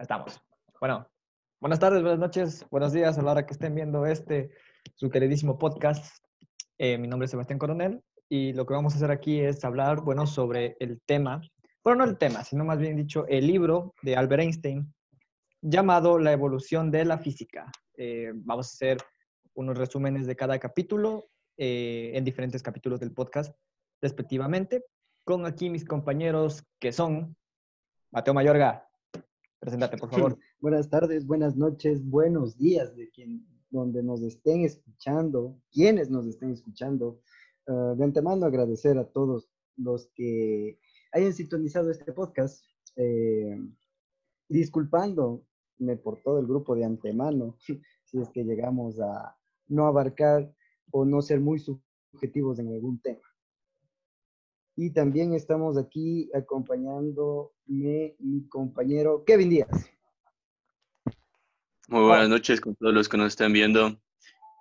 Estamos. Bueno, buenas tardes, buenas noches, buenos días a la hora que estén viendo este, su queridísimo podcast. Eh, mi nombre es Sebastián Coronel y lo que vamos a hacer aquí es hablar, bueno, sobre el tema, bueno, no el tema, sino más bien dicho, el libro de Albert Einstein llamado La evolución de la física. Eh, vamos a hacer unos resúmenes de cada capítulo eh, en diferentes capítulos del podcast, respectivamente, con aquí mis compañeros que son Mateo Mayorga. Preséntate, por favor. Buenas tardes, buenas noches, buenos días de quien, donde nos estén escuchando, quienes nos estén escuchando. Ah, de antemano agradecer a todos los que hayan sintonizado este podcast, eh, disculpándome por todo el grupo de antemano, si es que llegamos a no abarcar o no ser muy subjetivos en algún tema. Y también estamos aquí acompañándome mi compañero Kevin Díaz. Muy buenas noches con todos los que nos están viendo.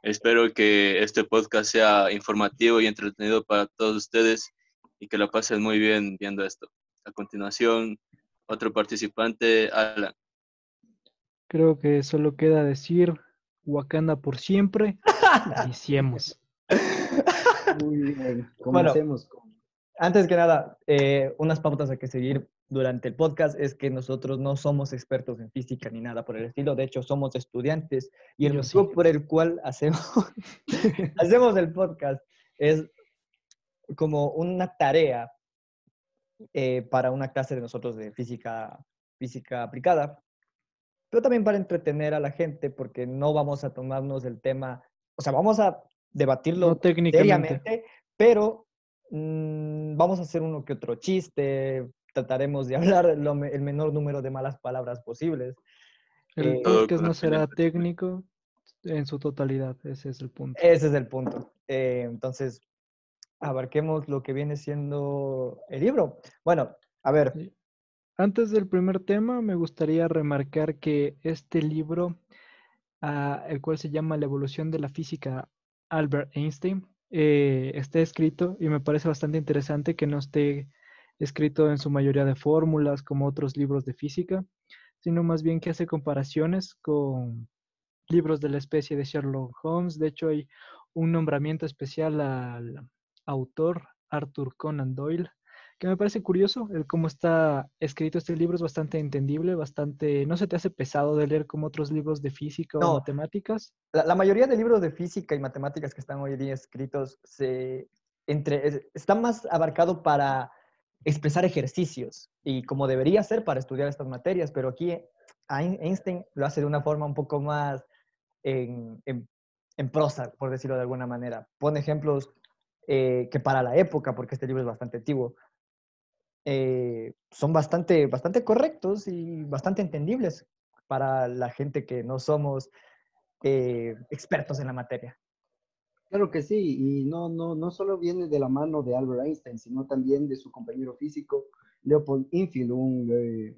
Espero que este podcast sea informativo y entretenido para todos ustedes y que lo pasen muy bien viendo esto. A continuación, otro participante, Alan. Creo que solo queda decir Wakanda por siempre. Iniciemos. Muy bien, comencemos con antes que nada, eh, unas pautas a que seguir durante el podcast es que nosotros no somos expertos en física ni nada por el estilo. De hecho, somos estudiantes y el motivo por el cual hacemos, hacemos el podcast es como una tarea eh, para una clase de nosotros de física, física aplicada, pero también para entretener a la gente porque no vamos a tomarnos el tema, o sea, vamos a debatirlo técnicamente, pero Mm, vamos a hacer uno que otro chiste, trataremos de hablar el menor número de malas palabras posibles. El eh, podcast no será técnico en su totalidad, ese es el punto. Ese es el punto. Eh, entonces, abarquemos lo que viene siendo el libro. Bueno, a ver. Antes del primer tema, me gustaría remarcar que este libro, ah, el cual se llama La evolución de la física Albert Einstein, eh, esté escrito y me parece bastante interesante que no esté escrito en su mayoría de fórmulas como otros libros de física, sino más bien que hace comparaciones con libros de la especie de Sherlock Holmes. De hecho, hay un nombramiento especial al autor Arthur Conan Doyle que me parece curioso el cómo está escrito este libro, es bastante entendible, bastante, no se te hace pesado de leer como otros libros de física o matemáticas. La, mayoría de libros de física y matemáticas que están hoy día escritos se, entre, están más abarcados para expresar ejercicios y como debería ser para estudiar estas materias, pero aquí Einstein lo hace de una forma un poco más en, en, prosa, por decirlo de alguna manera. Pone ejemplos eh, que para la época, porque este libro es bastante antiguo, eh, son bastante, bastante correctos y bastante entendibles para la gente que no somos eh, expertos en la materia. Claro que sí, y no, no, no solo viene de la mano de Albert Einstein, sino también de su compañero físico, Leopold Infield, un, eh,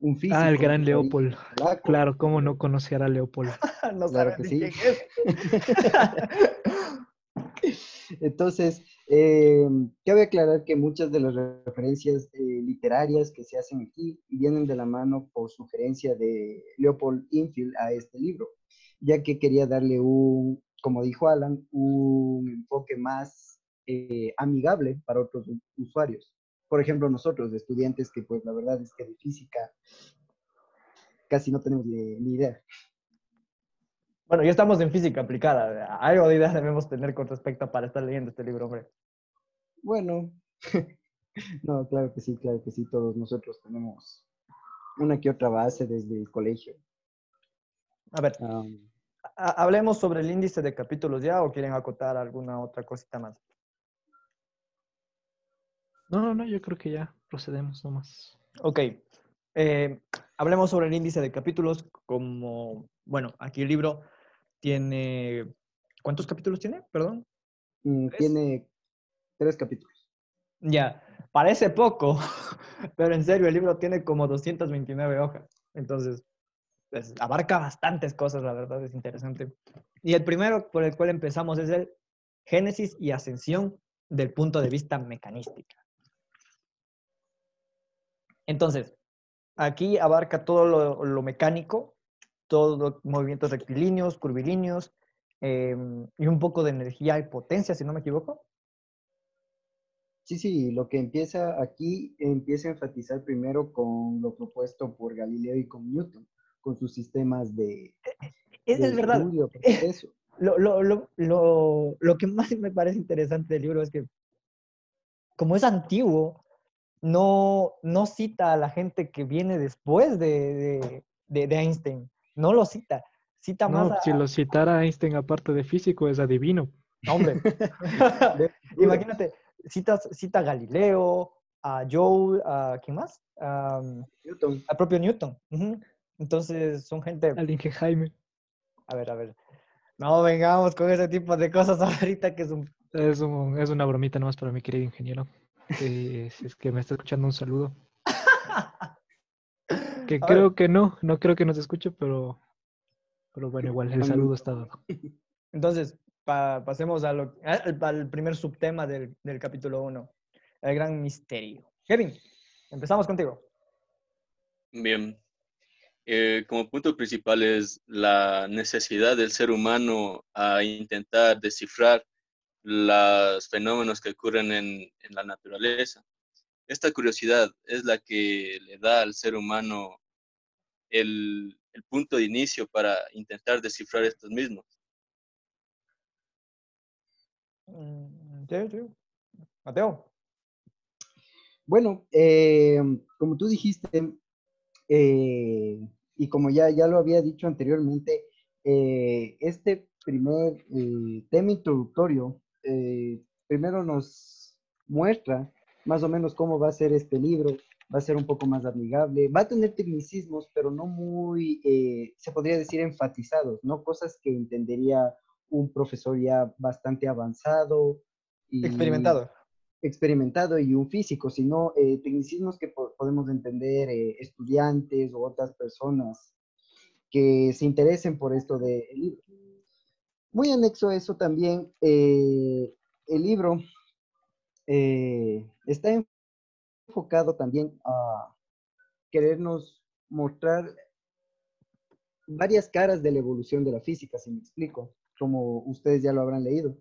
un físico. Ah, el gran Leopold. Claro, ¿cómo no conocer a Leopold? no claro que sí. Entonces, eh, cabe aclarar que muchas de las referencias eh, literarias que se hacen aquí vienen de la mano por sugerencia de Leopold Infield a este libro, ya que quería darle un, como dijo Alan, un enfoque más eh, amigable para otros usuarios. Por ejemplo, nosotros, estudiantes que pues la verdad es que de física casi no tenemos ni idea. Bueno, ya estamos en física aplicada. Algo de ideas debemos tener con respecto para estar leyendo este libro, hombre. Bueno, no, claro que sí, claro que sí, todos nosotros tenemos una que otra base desde el colegio. A ver, hablemos sobre el índice de capítulos ya o quieren acotar alguna otra cosita más. No, no, no, yo creo que ya procedemos nomás. Ok. Eh, hablemos sobre el índice de capítulos como, bueno, aquí el libro tiene, ¿cuántos capítulos tiene? Perdón. Mm, tiene tres capítulos. Ya, parece poco, pero en serio, el libro tiene como 229 hojas. Entonces, pues, abarca bastantes cosas, la verdad, es interesante. Y el primero por el cual empezamos es el Génesis y Ascensión del punto de vista mecanística. Entonces, aquí abarca todo lo, lo mecánico, todos los movimientos rectilíneos, curvilíneos, em, y un poco de energía y potencia, si no me equivoco. Sí, sí, lo que empieza aquí empieza a enfatizar primero con lo propuesto por Galileo y con Newton, con sus sistemas de... Es, es verdad. Lo, lo, lo, lo, que más me parece interesante del libro es que, como es antiguo, no, no cita a la gente que viene después de, de, de, Einstein. No lo cita. Cita más a... Si lo citara Einstein aparte de físico, es adivino. Hombre. Imagínate, citas, cita a Galileo, a Joe, a ¿quién más? A, Newton. Al propio Newton. Entonces son gente... Al Inge Jaime. A ver, a ver. No vengamos con ese tipo de cosas ahorita que es un... Es, un, es una bromita nomás para mi querido ingeniero. si es que me está escuchando, un saludo. Que creo que no, no creo que nos escuche, pero, pero bueno, igual el saludo está dado. Entonces, pasemos a lo, al, primer subtema del, del capítulo 1, el gran misterio. Kevin, empezamos contigo. Bien, eh, como punto principal es la necesidad del ser humano a intentar descifrar los fenómenos que ocurren en, la naturaleza. Esta curiosidad es la que le da al ser humano el, punto de inicio para intentar descifrar estos mismos. Mm, Mateo. Bueno, eh, como tú dijiste, eh, y como ya, ya lo había dicho anteriormente, eh, este primer eh, tema introductorio primero nos muestra más o menos cómo va a ser este libro, va a ser un poco más amigable, va a tener tecnicismos, pero no muy, se podría decir, enfatizados, ¿no? Cosas que entendería un profesor ya bastante avanzado. Y, experimentado experimentado y un físico, sino eh, tecnicismos que podemos entender eh, estudiantes o otras personas que se interesen por esto del libro. Muy anexo a eso también, eh, el libro está enfocado también a querernos mostrar varias caras de la evolución de la física, si me explico, como ustedes ya lo habrán leído.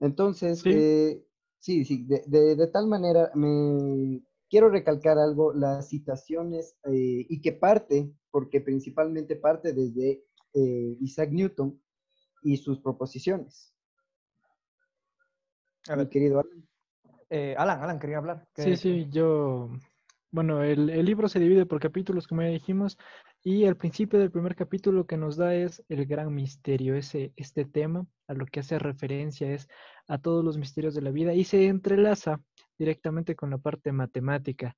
Entonces, sí, eh, sí, sí de, tal manera me quiero recalcar algo, las citaciones eh, y que parte, porque principalmente parte desde eh, Isaac Newton y sus proposiciones. A ver, Mi querido Alan. Alan, Alan, quería hablar. Sí, sí, yo, bueno, el, el, libro se divide por capítulos, como ya dijimos, y el principio del primer capítulo que nos da es el gran misterio, ese, este tema a lo que hace referencia es a todos los misterios de la vida y se entrelaza directamente con la parte matemática.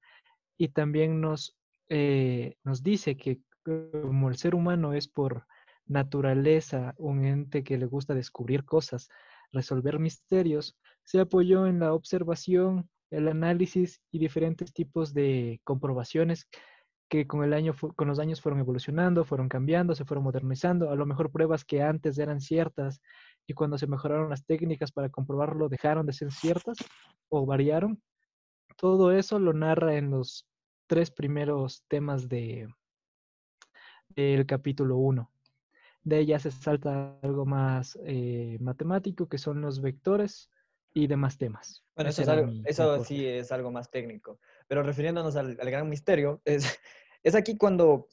Y también nos, eh, nos dice que como el ser humano es por naturaleza un ente que le gusta descubrir cosas, resolver misterios, se apoyó en la observación, el análisis y diferentes tipos de comprobaciones que con, el año, con los años fueron evolucionando, fueron cambiando, se fueron modernizando. A lo mejor pruebas que antes eran ciertas y cuando se mejoraron las técnicas para comprobarlo dejaron de ser ciertas o variaron. Todo eso lo narra en los tres primeros temas de del capítulo 1. De ella se salta algo más eh, matemático, que son los vectores y demás temas. Bueno, eso, sí es algo más técnico. Pero refiriéndonos al, al gran misterio, es, es aquí cuando,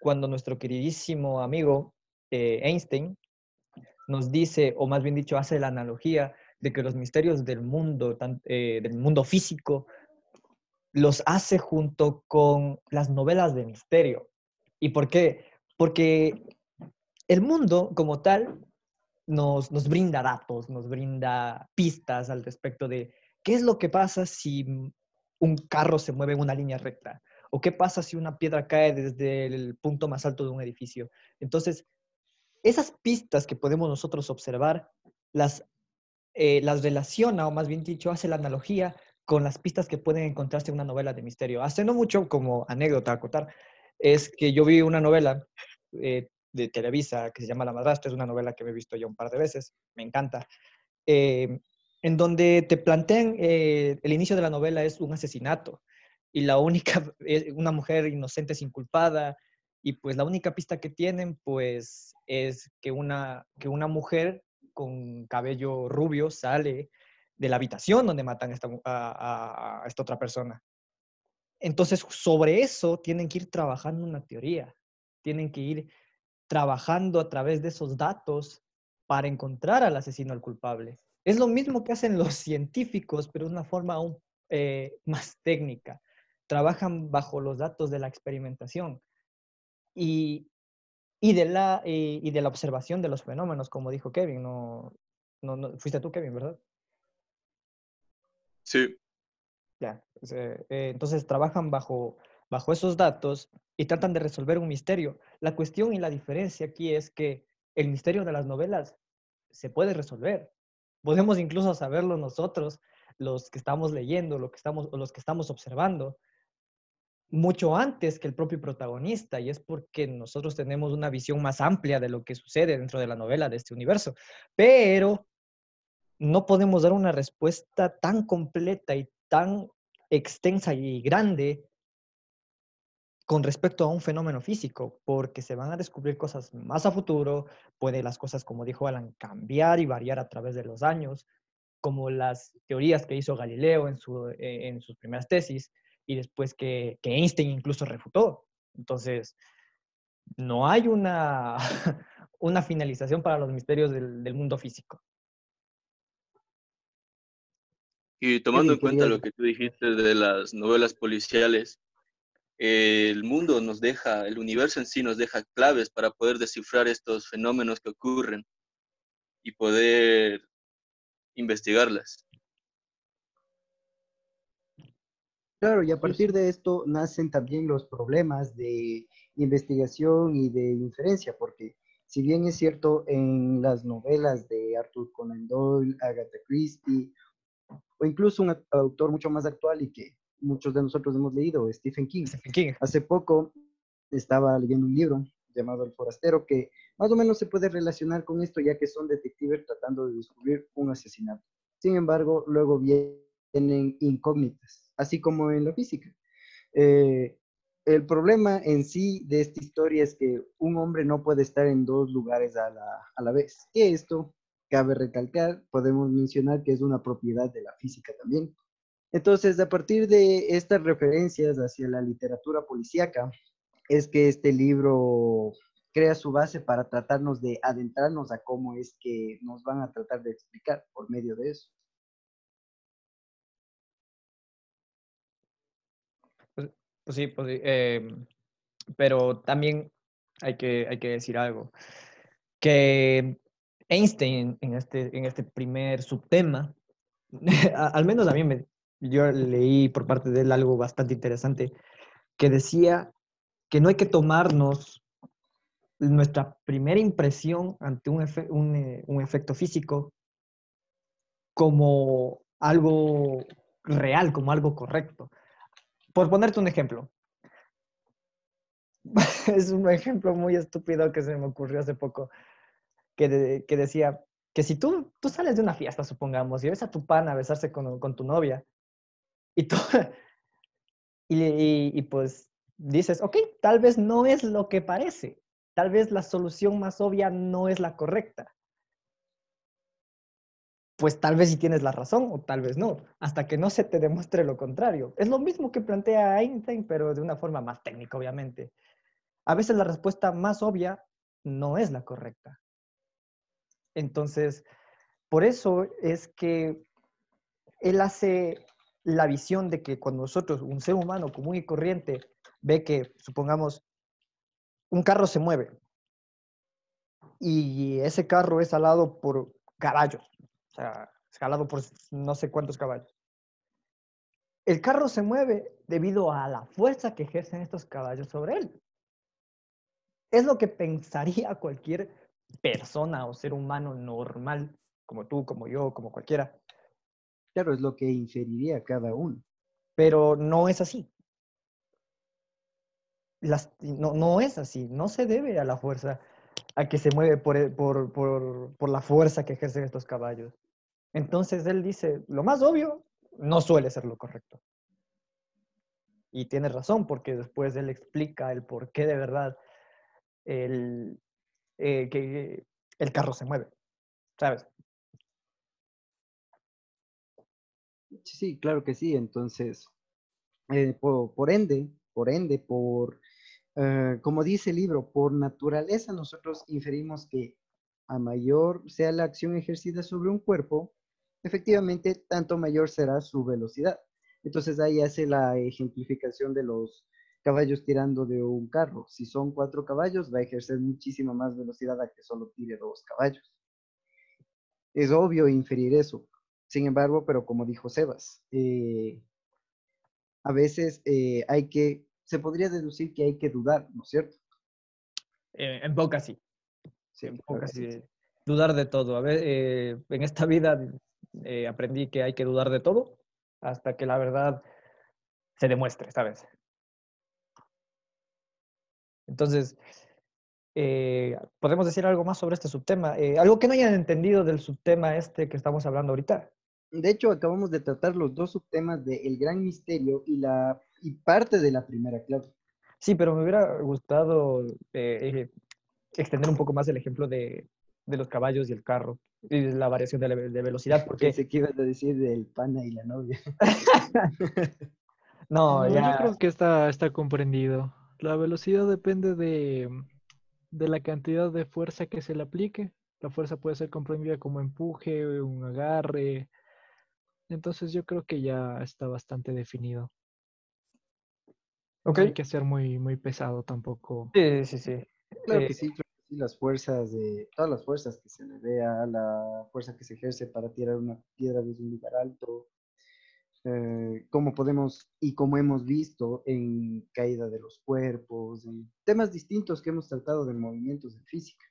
cuando nuestro queridísimo amigo eh, Einstein nos dice, o más bien dicho, hace la analogía de que los misterios del mundo, eh, del mundo físico, los hace junto con las novelas de misterio. ¿Y por qué? Porque el mundo como tal nos, brinda datos, nos brinda pistas al respecto de qué es lo que pasa si un carro se mueve en una línea recta, ¿O qué pasa si una piedra cae desde el punto más alto de un edificio? Entonces, esas pistas que podemos nosotros observar, las, eh, relaciona, o más bien dicho, hace la analogía con las pistas que pueden encontrarse en una novela de misterio. Hace no mucho, como anécdota a acotar, es que yo vi una novela eh, de Televisa que se llama La Madrastra, es una novela que me he visto ya un par de veces, me encanta, eh, en donde te plantean, el inicio de la novela es un asesinato y la única, eh, una mujer inocente es inculpada, y pues la única pista que tienen pues es que una, que una mujer con cabello rubio sale de la habitación donde matan esta, a esta otra persona. Entonces, sobre eso tienen que ir trabajando una teoría, tienen que ir trabajando a través de esos datos para encontrar al asesino, al culpable. Es lo mismo que hacen los científicos, pero de una forma aún eh, más técnica. Trabajan bajo los datos de la experimentación y, de la, eh, y de la observación de los fenómenos, como dijo Kevin. No, no, fuiste tú, Kevin, ¿verdad? Sí. Ya, pues, eh, entonces trabajan bajo, bajo esos datos y tratan de resolver un misterio. La cuestión y la diferencia aquí es que el misterio de las novelas se puede resolver. Podemos incluso saberlo nosotros, los que estamos leyendo, lo que estamos, los que estamos observando, mucho antes que el propio protagonista, y es porque nosotros tenemos una visión más amplia de lo que sucede dentro de la novela, de este universo. Pero no podemos dar una respuesta tan completa y tan extensa y grande con respecto a un fenómeno físico, porque se van a descubrir cosas más a futuro, puede las cosas, como dijo Alan, cambiar y variar a través de los años, como las teorías que hizo Galileo en, su, eh, en sus primeras tesis y después que, que, Einstein incluso refutó. Entonces, no hay una, una finalización para los misterios del, del mundo físico. Y tomando en cuenta lo que tú dijiste de las novelas policiales, el mundo nos deja, el universo en sí nos deja claves para poder descifrar estos fenómenos que ocurren y poder investigarlas. Claro, y a partir de esto nacen también los problemas de investigación y de inferencia, porque si bien es cierto en las novelas de Arthur Conan Doyle, Agatha Christie o incluso un autor mucho más actual y que muchos de nosotros hemos leído, Stephen King. King. Hace poco estaba leyendo un libro llamado El Forastero que más o menos se puede relacionar con esto ya que son detectives tratando de descubrir un asesinato. Sin embargo, luego vienen incógnitas, así como en la física. Eh, el problema en sí de esta historia es que un hombre no puede estar en dos lugares a la, a la vez. Que esto Cabe recalcar, podemos mencionar que es una propiedad de la física también. Entonces, a partir de estas referencias hacia la literatura policíaca, es que este libro crea su base para tratarnos de adentrarnos a cómo es que nos van a tratar de explicar por medio de eso. Pues, pues sí, pues em, pero también hay que, hay que decir algo, que Einstein en este, en este primer subtema, al menos a mí me, yo leí por parte de él algo bastante interesante, que decía que no hay que tomarnos nuestra primera impresión ante un, un, eh, un efecto físico como algo real, como algo correcto. Por ponerte un ejemplo, es un ejemplo muy estúpido que se me ocurrió hace poco que, decía que si tú, tú sales de una fiesta, supongamos, y ves a tu pana besarse con, con tu novia, y y, pues dices, ok, tal vez no es lo que parece, tal vez la solución más obvia no es la correcta. Pues tal vez sí tienes la razón o tal vez no, hasta que no se te demuestre lo contrario. Es lo mismo que plantea Einstein, pero de una forma más técnica, obviamente. A veces la respuesta más obvia no es la correcta. Entonces, por eso es que él hace la visión de que cuando nosotros, un ser humano común y corriente, ve que, supongamos, un carro se mueve y ese carro es alado por caballos, o sea, escalado por no sé cuántos caballos. El carro se mueve debido a la fuerza que ejercen estos caballos sobre él. Es lo que pensaría cualquier persona o ser humano normal, como tú, como yo, como cualquiera. Claro, es lo que inferiría cada uno. Pero no es así. No, no, es así, no se debe a la fuerza, a que se mueve por, por, por, por la fuerza que ejercen estos caballos. Entonces él dice, lo más obvio no suele ser lo correcto. Y tiene razón, porque después él explica el por qué de verdad el, eh, que el carro se mueve, ¿sabes? Sí, claro que sí. Entonces, eh, por, ende, por ende, por, eh, como dice el libro, por naturaleza nosotros inferimos que a mayor sea la acción ejercida sobre un cuerpo, efectivamente, tanto mayor será su velocidad. Entonces ahí hace la ejemplificación de los caballos tirando de un carro. Si son cuatro caballos, va a ejercer muchísima más velocidad a que solo tire dos caballos. Es obvio inferir eso. Sin embargo, pero como dijo Sebas, eh, a veces eh, hay que, se podría deducir que hay que dudar, ¿no es cierto? Eh, en poca sí. sí en poca sí. Dudar de todo. A ver, en esta vida aprendí que hay que dudar de todo hasta que la verdad se demuestre, ¿sabes? Entonces, ¿podemos decir algo más sobre este subtema? algo que no hayan entendido del subtema este que estamos hablando ahorita. De hecho, acabamos de tratar los dos subtemas de El Gran Misterio y, la, y parte de la primera clase. Sí, pero me hubiera gustado eh, extender un poco más el ejemplo de, de, los caballos y el carro y la variación de, de velocidad. Porque... Pensé que ibas a decir del pana y la novia. no, ya... Yo creo que está, está comprendido. La velocidad depende de, de la cantidad de fuerza que se le aplique. La fuerza puede ser comprendida como empuje, un agarre, entonces yo creo que ya está bastante definido. Okay. No hay que ser muy, muy pesado tampoco. Sí, sí, sí. Claro que eh, sí, creo que sí, las fuerzas de, todas las fuerzas que se le vea, la fuerza que se ejerce para tirar una piedra desde un lugar alto, eh, como podemos y como hemos visto en caída de los cuerpos, en temas distintos que hemos tratado de movimientos de física.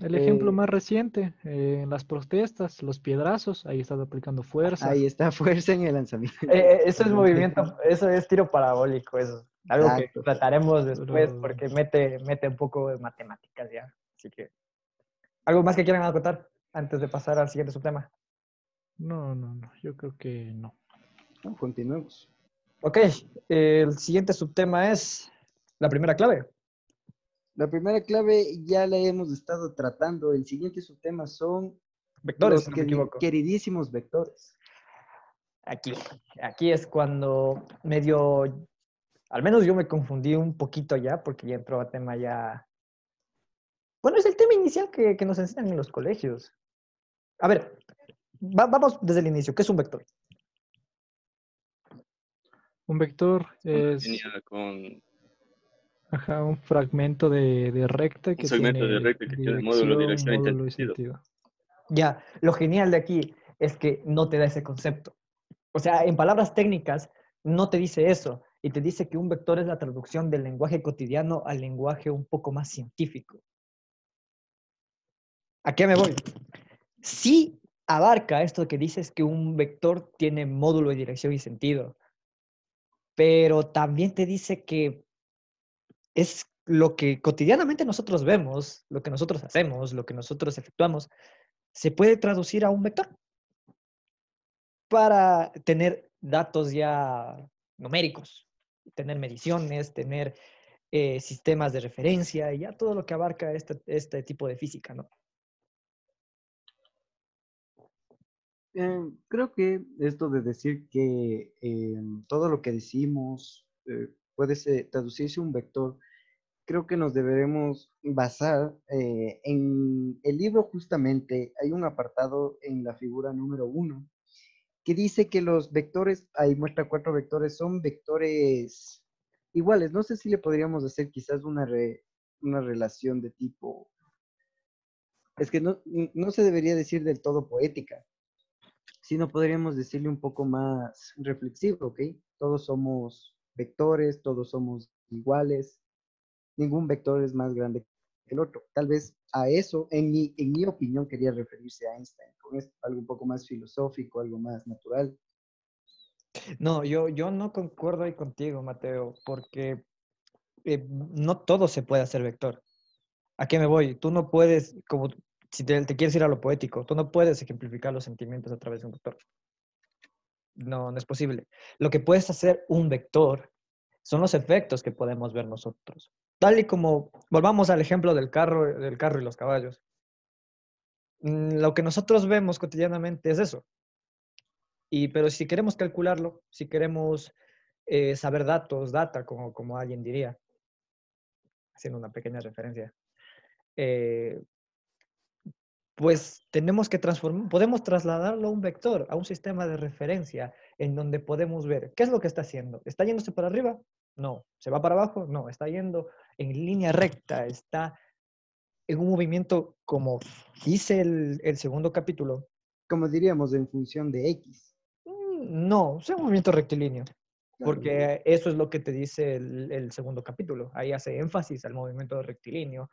El ejemplo eh, más reciente, eh, en las protestas, los piedrazos, ahí está aplicando fuerza. Ahí está fuerza en el lanzamiento. Eh, eso es movimiento, eso es tiro parabólico, eso. Algo que trataremos después porque mete, mete un poco de matemáticas ya. Así que, ¿algo más que quieran acotar antes de pasar al siguiente subtema? No, no, no, yo creo que no. no continuemos. Ok, el siguiente subtema es la primera clave. La primera clave ya la hemos estado tratando. El siguiente subtema son vectores, queridísimos vectores. Aquí, aquí es cuando medio, al menos yo me confundí un poquito ya, porque ya entró a tema ya. Bueno, es el tema inicial que, nos enseñan en los colegios. A ver, vamos desde el inicio. ¿Qué es un vector? Un vector es. Con Ajá, un fragmento de, recta que un segmento de recta que tiene módulo, dirección y sentido. Ya, lo genial de aquí es que no te da ese concepto. O sea, en palabras técnicas, no te dice eso. Y te dice que un vector es la traducción del lenguaje cotidiano al lenguaje un poco más científico. ¿A qué me voy? Sí abarca esto que dices que un vector tiene módulo de dirección y sentido, pero también te dice que es lo que cotidianamente nosotros vemos, lo que nosotros hacemos, lo que nosotros efectuamos, se puede traducir a un vector para tener datos ya numéricos, tener mediciones, tener eh, sistemas de referencia y ya todo lo que abarca este, este tipo de física, ¿no? Eh, creo que esto de decir que eh, todo lo que decimos puede traducirse a un vector creo que nos deberemos basar eh, en el libro justamente, hay un apartado en la figura número uno que dice que los vectores, ahí muestra cuatro vectores, son vectores iguales. No sé si le podríamos hacer quizás una, una relación de tipo, es que no, no se debería decir del todo poética, sino podríamos decirle un poco más reflexivo, ¿ok? Todos somos vectores, todos somos iguales, ningún vector es más grande que el otro. Tal vez a eso, en mi, en mi opinión, quería referirse a Einstein, con algo un poco más filosófico, algo más natural. No, yo, yo no concuerdo ahí contigo, Mateo, porque eh, no todo se puede hacer vector. ¿A qué me voy? Tú no puedes, como si te, te, quieres ir a lo poético, tú no puedes ejemplificar los sentimientos a través de un vector. No, no es posible. Lo que puedes hacer un vector son los efectos que podemos ver nosotros. Tal y como, volvamos al ejemplo del carro, del carro y los caballos. Mm, lo que nosotros vemos cotidianamente es eso. Y, pero si queremos calcularlo, si queremos eh, saber datos, data, como, como alguien diría, haciendo una pequeña referencia, eh, pues tenemos que transformar, podemos trasladarlo a un vector, a un sistema de referencia en donde podemos ver qué es lo que está haciendo. ¿Está yéndose para arriba? No. ¿Se va para abajo? No. Está yendo en línea recta, está en un movimiento como dice el, el segundo capítulo. Como diríamos, en función de X. Mm, no, es un movimiento rectilíneo. Porque eso es lo que te dice el, el, segundo capítulo. Ahí hace énfasis al movimiento rectilíneo.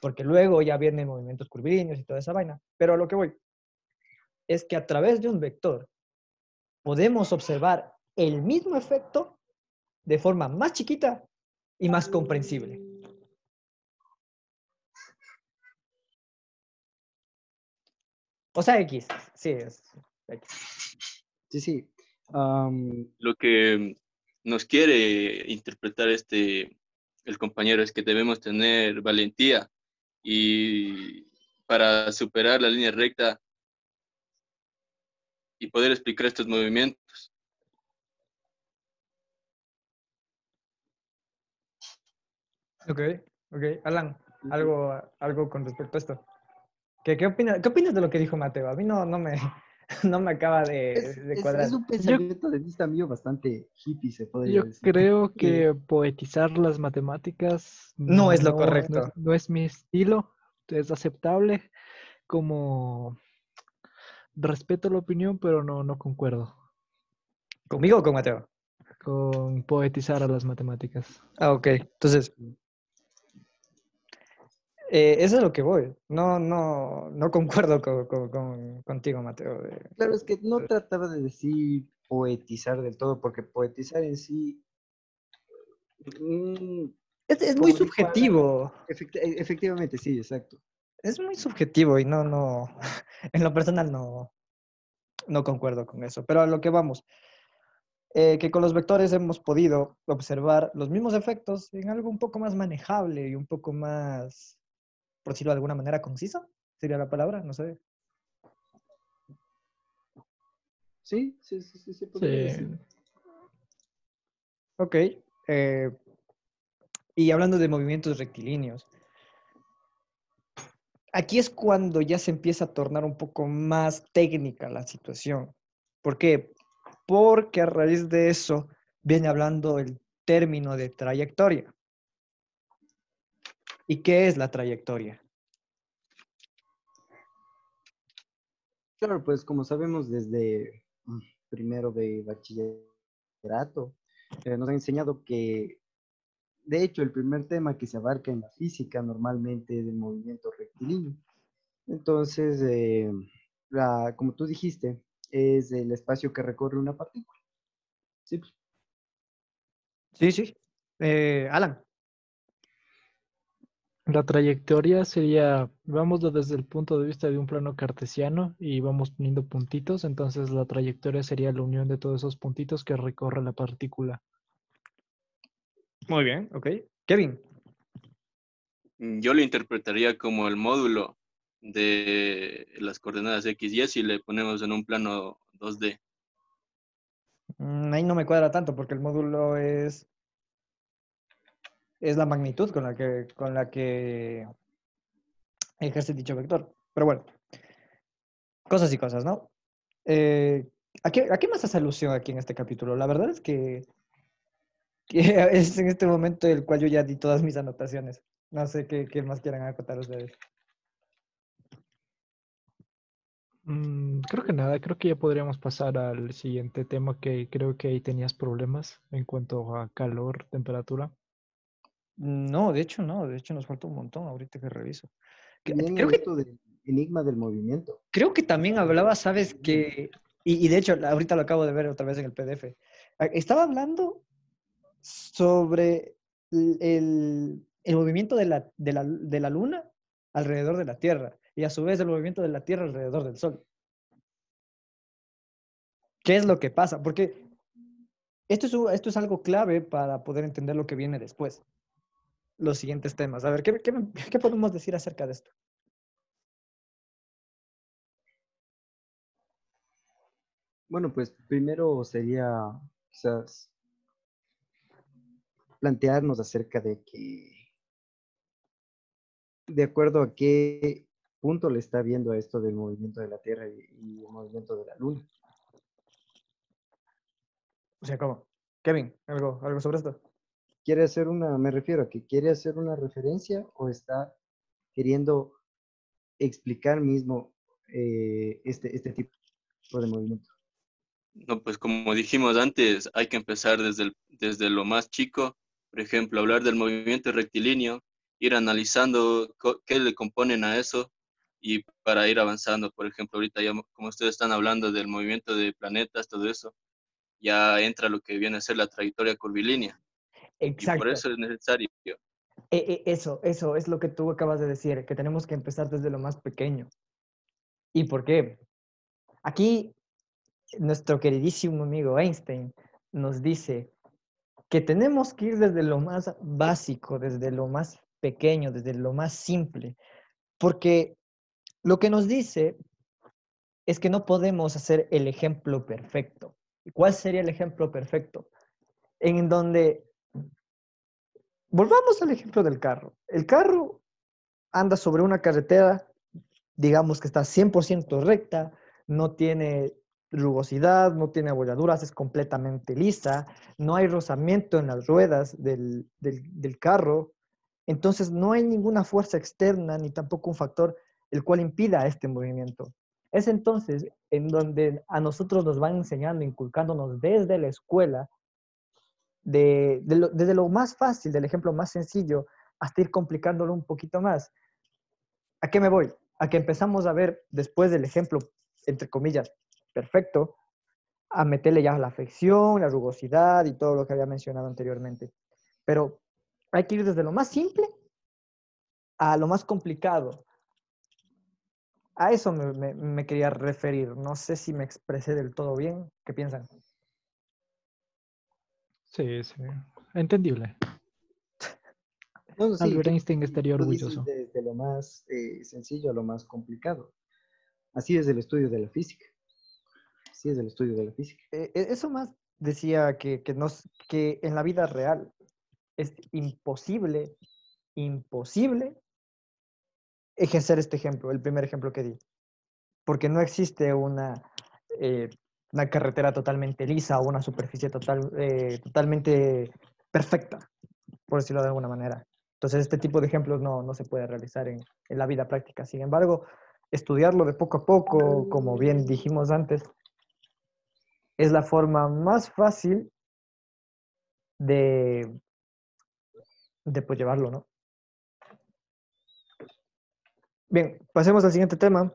Porque luego ya vienen movimientos curvilíneos y toda esa vaina. Pero a lo que voy es que a través de un vector podemos observar el mismo efecto de forma más chiquita y más comprensible. O sea, X, sí, es X. Sí, sí. Lo que nos quiere interpretar este, el compañero es que debemos tener valentía y para superar la línea recta y poder explicar estos movimientos. Ok, ok. Alan, algo, algo con respecto a esto. ¿Qué, qué, opinas, ¿Qué opinas de lo que dijo Mateo? A mí no, no, me, no me acaba de, cuadrar. Es, un pensamiento de vista mío bastante hippie, se podría Yo creo que poetizar las matemáticas no, es lo correcto. No, es mi estilo, es aceptable como respeto la opinión, pero no, no concuerdo. ¿Conmigo o con Mateo? Con poetizar a las matemáticas. Ah, ok. Entonces, eh, eso es lo que voy. No, no, no concuerdo con, contigo, Mateo. Claro, es que no trataba de decir poetizar del todo, porque poetizar en sí... Mm, es, muy subjetivo. E, efectivamente, sí, exacto. Es muy subjetivo y no, no, en lo personal no, no concuerdo con eso. Pero a lo que vamos, eh, que con los vectores hemos podido observar los mismos efectos en algo un poco más manejable y un poco más por decirlo de alguna manera, concisa, sería la palabra, no sé. Sí, sí, sí, sí, sí. sí. Ok. Eh, y hablando de movimientos rectilíneos, aquí es cuando ya se empieza a tornar un poco más técnica la situación. ¿Por qué? Porque a raíz de eso viene hablando el término de trayectoria. ¿Y qué es la trayectoria? Claro, pues como sabemos desde mm, primero de bachillerato, eh, nos han enseñado que, de hecho, el primer tema que se abarca en la física normalmente es el movimiento rectilíneo. Entonces, eh, como tú dijiste, es el espacio que recorre una partícula. Sí, sí. sí. Eh, Alan. La trayectoria sería, vamos desde el punto de vista de un plano cartesiano y vamos poniendo puntitos, entonces la trayectoria sería la unión de todos esos puntitos que recorre la partícula. Muy bien, ok. Kevin. Mm, yo lo interpretaría como el módulo de las coordenadas X y Y si le ponemos en un plano 2D. Mm, ahí no me cuadra tanto porque el módulo es es la magnitud con la que, con la que ejerce dicho vector. Pero bueno, cosas y cosas, ¿no? Eh, ¿a, qué, ¿a, qué, más hace alusión aquí en este capítulo? La verdad es que, es en este momento el cual yo ya di todas mis anotaciones. No sé qué, qué más quieran acotar ustedes. Mm, creo que nada, creo que ya podríamos pasar al siguiente tema que creo que ahí tenías problemas en cuanto a calor, temperatura. No, de hecho no, de hecho nos falta un montón ahorita que reviso. creo que enigma del movimiento. Creo que también hablaba, sabes que, y, de hecho ahorita lo acabo de ver otra vez en el PDF, ah, estaba hablando sobre el, movimiento de la, de, la, de la luna alrededor de la Tierra y a su vez el movimiento de la Tierra alrededor del Sol. ¿Qué es lo que pasa? Porque esto es, esto es algo clave para poder entender lo que viene después. Los siguientes temas. A ver, ¿qué, qué, qué podemos decir acerca de esto? Bueno, pues primero sería quizás plantearnos acerca de que, de acuerdo a qué punto le está viendo a esto del movimiento de la Tierra y, y el movimiento de la Luna. O sea, ¿cómo? Kevin, ¿algo, algo sobre esto? ¿Quiere hacer una, me refiero a que quiere hacer una referencia o está queriendo explicar mismo eh, este, este tipo de movimiento? No, pues como dijimos antes, hay que empezar desde, desde lo más chico. Por ejemplo, hablar del movimiento rectilíneo, ir analizando qué le componen a eso y para ir avanzando. Por ejemplo, ahorita ya mo- como ustedes están hablando del movimiento de planetas, todo eso, ya entra lo que viene a ser la trayectoria curvilínea. Y Exacto. por eso es necesario. E- e- Eso, eso es lo que tú acabas de decir, que tenemos que empezar desde lo más pequeño. ¿Y por qué? Aquí nuestro queridísimo amigo Einstein nos dice que tenemos que ir desde lo más básico, desde lo más pequeño, desde lo más simple, porque lo que nos dice es que no podemos hacer el ejemplo perfecto. ¿Y ¿Cuál sería el ejemplo perfecto? En donde Volvamos al ejemplo del carro. El carro anda sobre una carretera, digamos que está 100% recta, no tiene rugosidad, no tiene abolladuras, es completamente lisa, no hay rozamiento en las ruedas del, del, carro, entonces no hay ninguna fuerza externa ni tampoco un factor el cual impida este movimiento. Es entonces en donde a nosotros nos van enseñando, inculcándonos desde la escuela, de, lo, desde lo más fácil, del ejemplo más sencillo, hasta ir complicándolo un poquito más. ¿A qué me voy? A que empezamos a ver después del ejemplo, entre comillas, perfecto, a meterle ya la afección, la rugosidad y todo lo que había mencionado anteriormente. Pero hay que ir desde lo más simple a lo más complicado. A eso me, me quería referir. No sé si me expresé del todo bien. ¿Qué piensan? Sí, sí. Entendible. No, sí, Albert Einstein estaría orgulloso. Desde lo más eh, sencillo a lo más complicado. Así es el estudio de la física. Así es el estudio de la física. Eh, e- eso más decía que, que, nos, que en la vida real es imposible, imposible ejercer este ejemplo, el primer ejemplo que di. Porque no existe una, eh, una carretera totalmente lisa o una superficie total, eh, totalmente perfecta, por decirlo de alguna manera. Entonces, este tipo de ejemplos no, no se puede realizar en, la vida práctica. Sin embargo, estudiarlo de poco a poco, como bien dijimos antes, es la forma más fácil de, de pues, llevarlo, ¿no? Bien, pasemos al siguiente tema.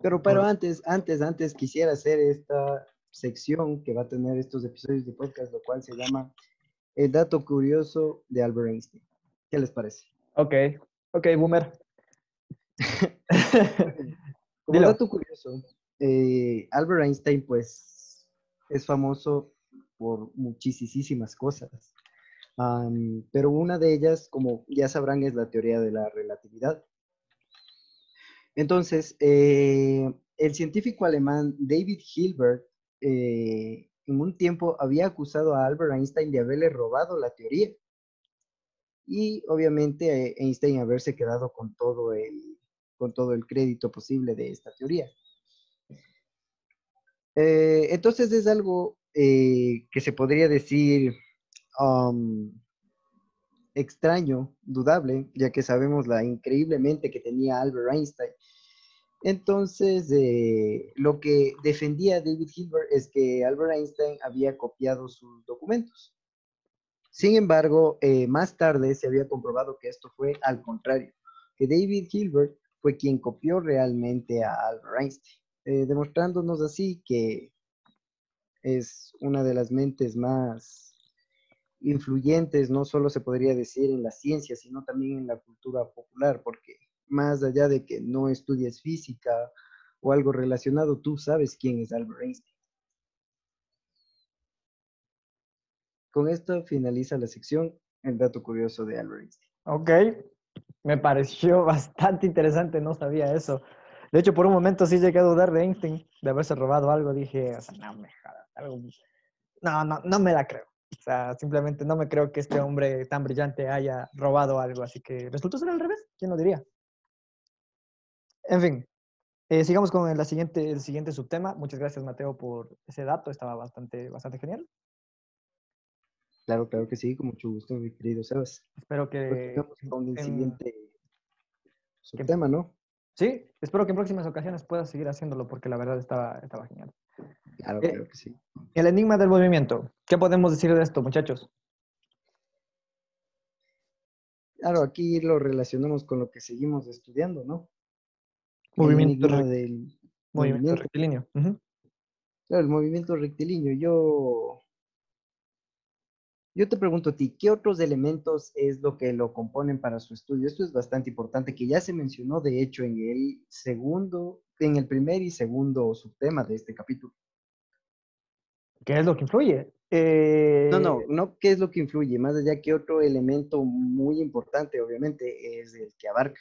Pero, pero antes, antes, antes quisiera hacer esta sección que va a tener estos episodios de podcast, lo cual se llama El dato curioso de Albert Einstein. ¿Qué les parece? Ok, ok, boomer. Como Dilo. dato curioso, eh, Albert Einstein, pues, es famoso por muchísimas cosas. Am, pero una de ellas, como ya sabrán, es la teoría de la relatividad. Entonces, eh, el científico alemán David Hilbert eh, en un tiempo había acusado a Albert Einstein de haberle robado la teoría. Y obviamente Einstein haberse quedado con todo el, con todo el crédito posible de esta teoría. Eh, entonces es algo que se podría decir um, extraño, dudable, ya que sabemos la increíblemente que tenía Albert Einstein. Entonces, eh, lo que defendía David Hilbert es que Albert Einstein había copiado sus documentos. Sin embargo, eh, más tarde se había comprobado que esto fue al contrario, que David Hilbert fue quien copió realmente a Albert Einstein, eh, demostrándonos así que es una de las mentes más influyentes, no solo se podría decir en la ciencia, sino también en la cultura popular, porque más allá de que no estudies física o algo relacionado, tú sabes quién es Albert Einstein. con esto finaliza la sección El dato curioso de Albert Einstein. Ok, me pareció bastante interesante, no sabía eso. De hecho, por un momento sí llegué a dudar de Einstein, de haberse robado algo. Dije, sea, no me jodas, algo- No, no, no me la creo. O sea, simplemente no me creo que este hombre tan brillante haya robado algo. Así que resultó ser al revés. ¿Quién lo diría? En fin, eh, sigamos con la siguiente, el siguiente subtema. Muchas gracias, Mateo, por ese dato. Estaba bastante, bastante genial. Claro, claro que sí, con mucho gusto, mi querido Sebas. Espero que... Con el en- siguiente subtema, ¿no? Sí, espero que en próximas ocasiones pueda seguir haciéndolo porque la verdad estaba, estaba genial. Claro, Eh, claro que sí. El enigma del movimiento. ¿Qué podemos decir de esto, muchachos? Claro, aquí lo relacionamos con lo que seguimos estudiando, ¿no? Movimiento, del movimiento rectilíneo. Claro, el movimiento rectilíneo. Yo, yo te pregunto a ti, ¿qué otros elementos es lo que lo componen para su estudio? Esto es bastante importante, que ya se mencionó, de hecho, en el segundo, en el primer y segundo subtema de este capítulo. ¿Qué es lo que influye? Eh, No, no, no qué es lo que influye, más allá que otro elemento muy importante, obviamente, es el que abarca.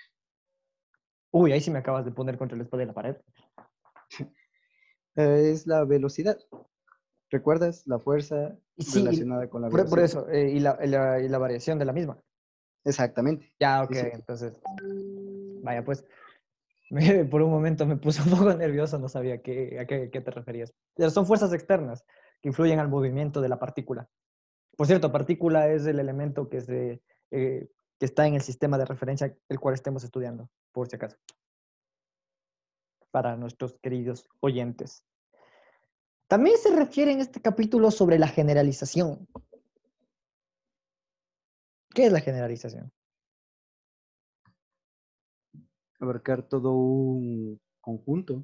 Uy, ahí sí me acabas de poner contra el espada de la pared. Eh, es la velocidad. ¿Recuerdas? La fuerza sí, relacionada con la velocidad. por eso, eh, y, la, y la- y la variación de la misma. Exactamente. Ya, ok, Sí, sí. entonces. Vaya, pues. Por un momento me puse un poco nervioso, no sabía qué, a qué, te referías. Son fuerzas externas que influyen al movimiento de la partícula. Por cierto, partícula es el elemento que, se, eh, que está en el sistema de referencia el cual estemos estudiando, por si acaso. Para nuestros queridos oyentes. También se refiere en este capítulo sobre la generalización. ¿Qué es la generalización? Abarcar todo un conjunto.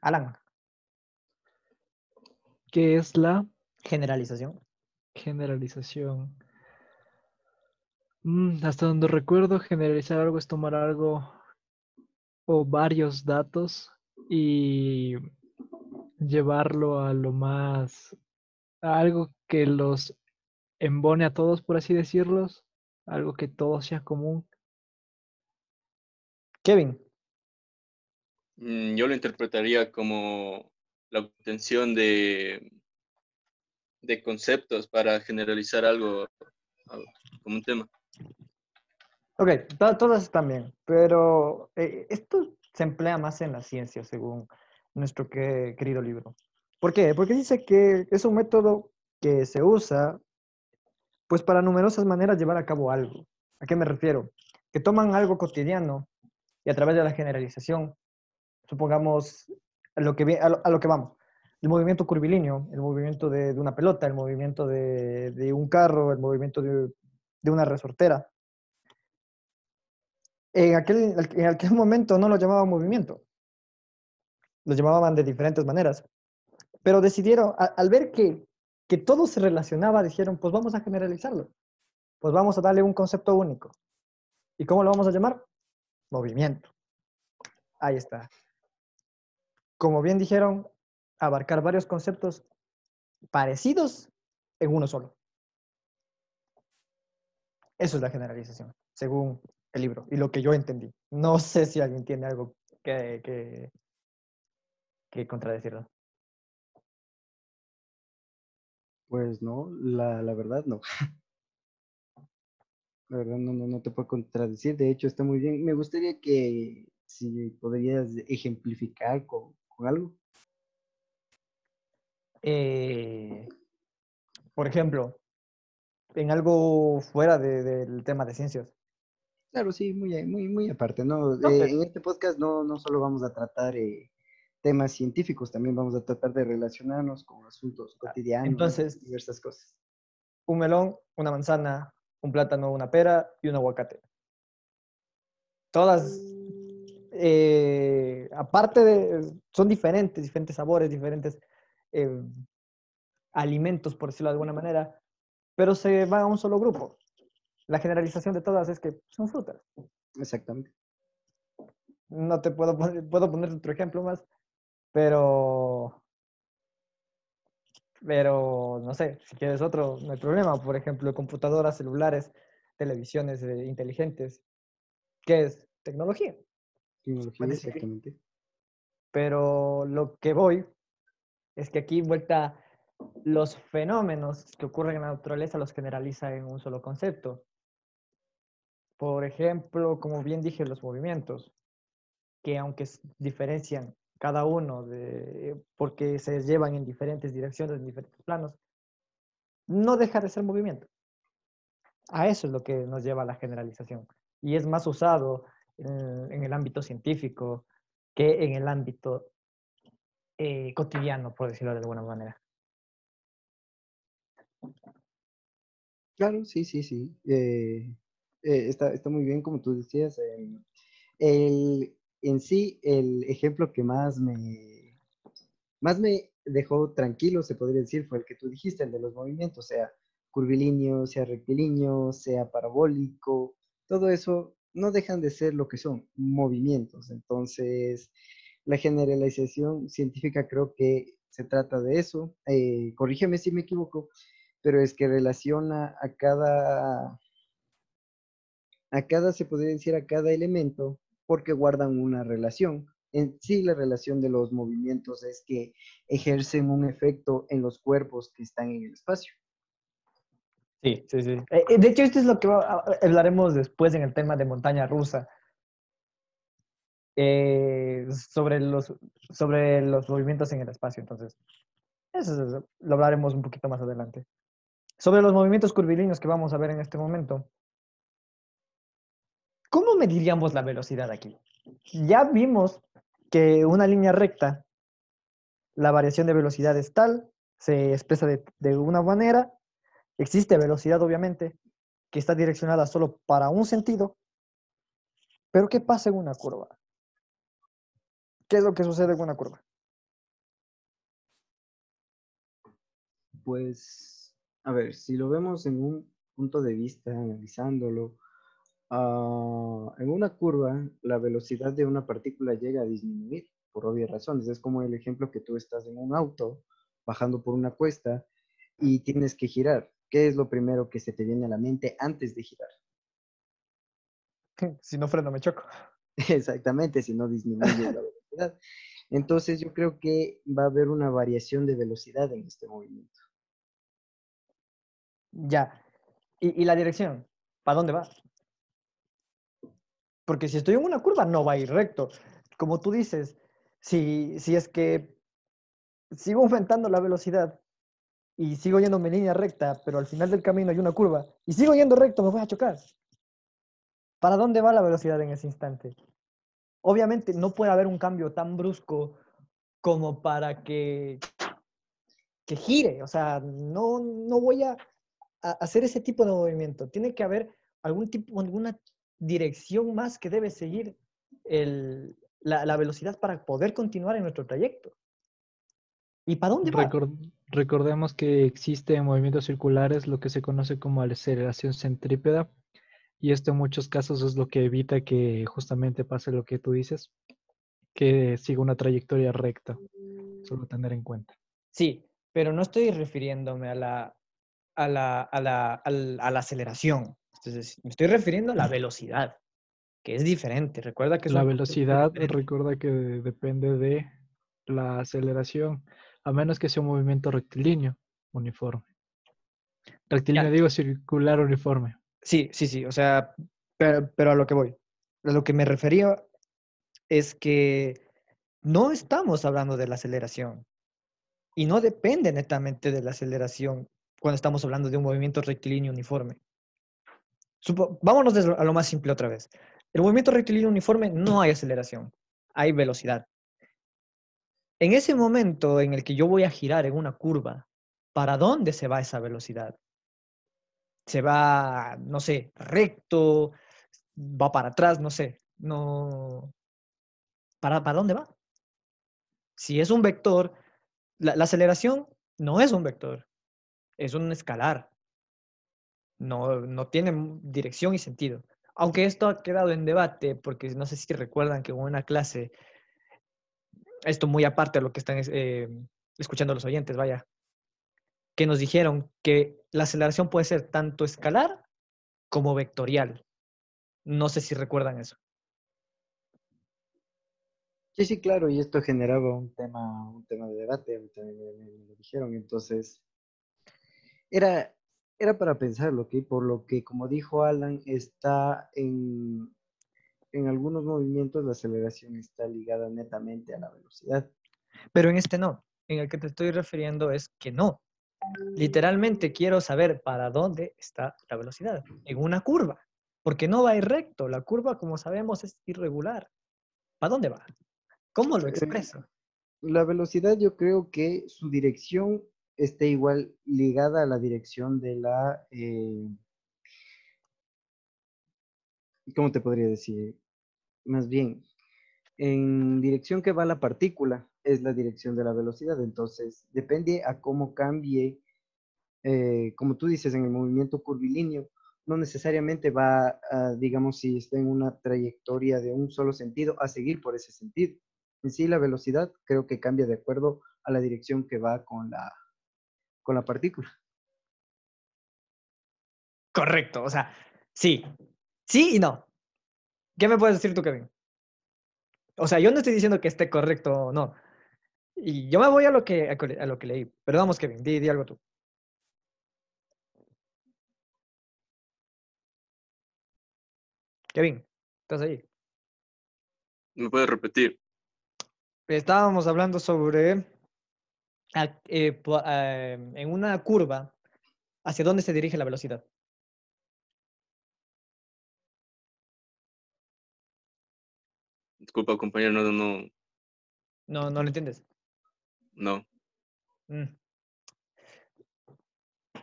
Alan, ¿Qué es la generalización. generalización? Mm, hasta donde recuerdo, generalizar algo es tomar algo o varios datos y llevarlo a lo más, a algo que los embone a todos, por así decirlos, algo que todo sea común. Kevin, Mm, Yo lo interpretaría como la obtención de, de conceptos para generalizar algo como un tema. ok, to- todas están bien, pero eh, esto se emplea más en la ciencia, según nuestro que- querido libro. ¿Por qué? Porque dice que es un método que se usa pues para numerosas maneras llevar a cabo algo. ¿A qué me refiero? Que toman algo cotidiano y a través de la generalización, supongamos a lo que, a lo, que vamos, el movimiento curvilíneo, el movimiento de, de una pelota, el movimiento de, de un carro, el movimiento de, de una resortera. En aquel, en aquel momento no lo llamaban movimiento, lo llamaban de diferentes maneras, pero decidieron, al ver que, que todo se relacionaba, dijeron, pues vamos a generalizarlo, pues vamos a darle un concepto único. ¿Y cómo lo vamos a llamar? Movimiento. Ahí está. Como bien dijeron, abarcar varios conceptos parecidos en uno solo. Eso es la generalización, según el libro y lo que yo entendí. No sé si alguien tiene algo que, que, que contradecirlo. Pues no, la, la verdad no. La verdad no, no, no te puedo contradecir, de hecho está muy bien. Me gustaría que si podrías ejemplificar con, con algo. Eh, por ejemplo, en algo fuera de- del tema de ciencias. Claro, sí, muy, muy, muy aparte, ¿no? No, Eh, pero- en este podcast no, no solo vamos a tratar eh, temas científicos, también vamos a tratar de relacionarnos con asuntos cotidianos, entonces- diversas cosas. Un melón, una manzana, un plátano, una pera y un aguacate. Todas, eh, aparte de, son diferentes, diferentes sabores, diferentes eh, alimentos, por decirlo de alguna manera, pero se van a un solo grupo. La generalización de todas es que son frutas. Exactamente. No te puedo poner, puedo poner otro ejemplo más, pero Pero, no sé, si quieres otro, no hay problema. Por ejemplo, computadoras, celulares, televisiones eh, inteligentes. ¿Qué es? Tecnología. Tecnología, exactamente. Pero lo que voy es que aquí vuelta los fenómenos que ocurren en la naturaleza los generaliza en un solo concepto. Por ejemplo, como bien dije, los movimientos, que aunque diferencian cada uno de, porque se llevan en diferentes direcciones, en diferentes planos, no deja de ser movimiento. A eso es lo que nos lleva a la generalización. Y es más usado en, el ámbito científico que en el ámbito eh, cotidiano, por decirlo de alguna manera. Claro, sí, sí, sí. Eh, eh, está, está, muy bien, como tú decías. Em, el, en sí, el ejemplo que más me, más me dejó tranquilo, se podría decir, fue el que tú dijiste, el de los movimientos, sea curvilíneo, sea rectilíneo, sea parabólico, todo eso no dejan de ser lo que son movimientos. Entonces, la generalización científica creo que se trata de eso. Eh, corrígeme si me equivoco, pero es que relaciona a cada, a cada, se podría decir, a cada elemento porque guardan una relación. En sí, la relación de los movimientos es que ejercen un efecto en los cuerpos que están en el espacio. Sí, sí, sí. Eh, eh, de hecho, esto es lo que hablaremos después en el tema de montaña rusa. Eh, sobre, los, sobre los movimientos en el espacio. Entonces, eso lo hablaremos un poquito más adelante. Sobre los movimientos curvilíneos que vamos a ver en este momento. ¿Cómo mediríamos la velocidad aquí? Ya vimos que una línea recta, la variación de velocidad es tal, se expresa de, una manera, existe velocidad obviamente, que está direccionada solo para un sentido, pero ¿qué pasa en una curva? ¿Qué es lo que sucede en una curva? Pues, a ver, si lo vemos en un punto de vista, analizándolo, Ah, en una curva, la velocidad de una partícula llega a disminuir por obvias razones. Es como el ejemplo que tú estás en un auto bajando por una cuesta y tienes que girar. ¿Qué es lo primero que se te viene a la mente antes de girar? Si no freno, me choco. Exactamente, si no disminuye la velocidad. Entonces yo creo que va a haber una variación de velocidad en este movimiento. Ya. ¿Y, y la dirección? ¿Para dónde va? Porque si estoy en una curva, no va a ir recto. Como tú dices, si, si es que sigo aumentando la velocidad y sigo yendo en línea recta, pero al final del camino hay una curva y sigo yendo recto, me voy a chocar. ¿Para dónde va la velocidad en ese instante? Obviamente no puede haber un cambio tan brusco como para que, que gire. O sea, no, no voy a, a hacer ese tipo de movimiento. Tiene que haber algún tipo, alguna dirección más que debe seguir la, velocidad para poder continuar en nuestro trayecto. ¿Y para dónde va? recordemos que existe en movimientos circulares lo que se conoce como aceleración centrípeda y esto en muchos casos es lo que evita que justamente pase lo que tú dices, que siga una trayectoria recta. Solo tener en cuenta. Sí, pero no estoy refiriéndome a la, a la, a la, a la aceleración. Entonces, me estoy refiriendo a la velocidad, que es diferente. Recuerda que la velocidad, recuerda que depende de la aceleración, a menos que sea un movimiento rectilíneo uniforme. Rectilíneo digo circular uniforme. Sí, sí, sí. O sea, pero, pero a lo que voy. A lo que me refería es que no estamos hablando de la aceleración. Y no depende netamente de la aceleración cuando estamos hablando de un movimiento rectilíneo uniforme vámonos a lo más simple otra vez. El movimiento rectilíneo uniforme no hay aceleración, hay velocidad. En ese momento en el que yo voy a girar en una curva, ¿para dónde se va esa velocidad? Se va, no sé, recto, va para atrás, no sé, no. ¿Para, para dónde va? Si es un vector, la aceleración no es un vector, es un escalar no, no tiene dirección y sentido. Aunque esto ha quedado en debate, porque no sé si recuerdan que hubo una clase, esto muy aparte de lo que están eh, escuchando los oyentes, vaya, que nos dijeron que la aceleración puede ser tanto escalar como vectorial. No sé si recuerdan eso. Sí, sí, claro, y esto generaba un tema, un tema de debate, me, dijeron, entonces era, era para pensarlo, ¿ok? Por lo que, como dijo Alan, está en, en algunos movimientos la aceleración está ligada netamente a la velocidad. Pero en este no, en el que te estoy refiriendo es que no. Literalmente quiero saber para dónde está la velocidad, en una curva, porque no va a ir recto, la curva, como sabemos, es irregular. ¿Para dónde va? ¿Cómo lo eh, expreso? La velocidad yo creo que su dirección esté igual ligada a la dirección de la... Eh, ¿Cómo te podría decir? Más bien, en dirección que va la partícula es la dirección de la velocidad. Entonces, depende a cómo cambie, eh, como tú dices, en el movimiento curvilíneo, no necesariamente va, digamos, si está en una trayectoria de un solo sentido, a seguir por ese sentido. En sí, la velocidad creo que cambia de acuerdo a la dirección que va con la, con la partícula. Correcto, o sea, sí. Sí y no. ¿Qué me puedes decir tú, Kevin? O sea, yo no estoy diciendo que esté correcto o no. Y yo me voy a lo que, a, lo que leí. Pero vamos, Kevin, di, di algo tú. Kevin, ¿estás ahí? ¿Me puedes repetir? Estábamos hablando sobre eh, em, en una curva hacia dónde se dirige la velocidad. Disculpa, compañero, no, no. No, no lo entiendes. No. Mm.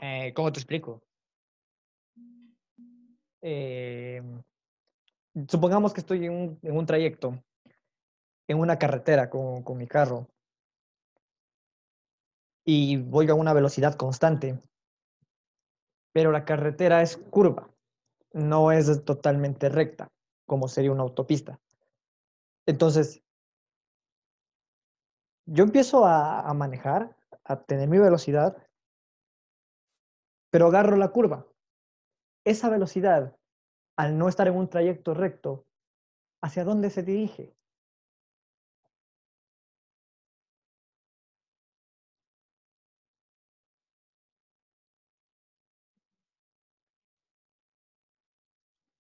Eh, ¿Cómo te explico? Em, supongamos que estoy en un, en un trayecto en una carretera con, con mi carro y voy a una velocidad constante, pero la carretera es curva, no es totalmente recta, como sería una autopista. Entonces, yo empiezo a, manejar, a tener mi velocidad, pero agarro la curva. Esa velocidad, al no estar en un trayecto recto, ¿hacia dónde se dirige?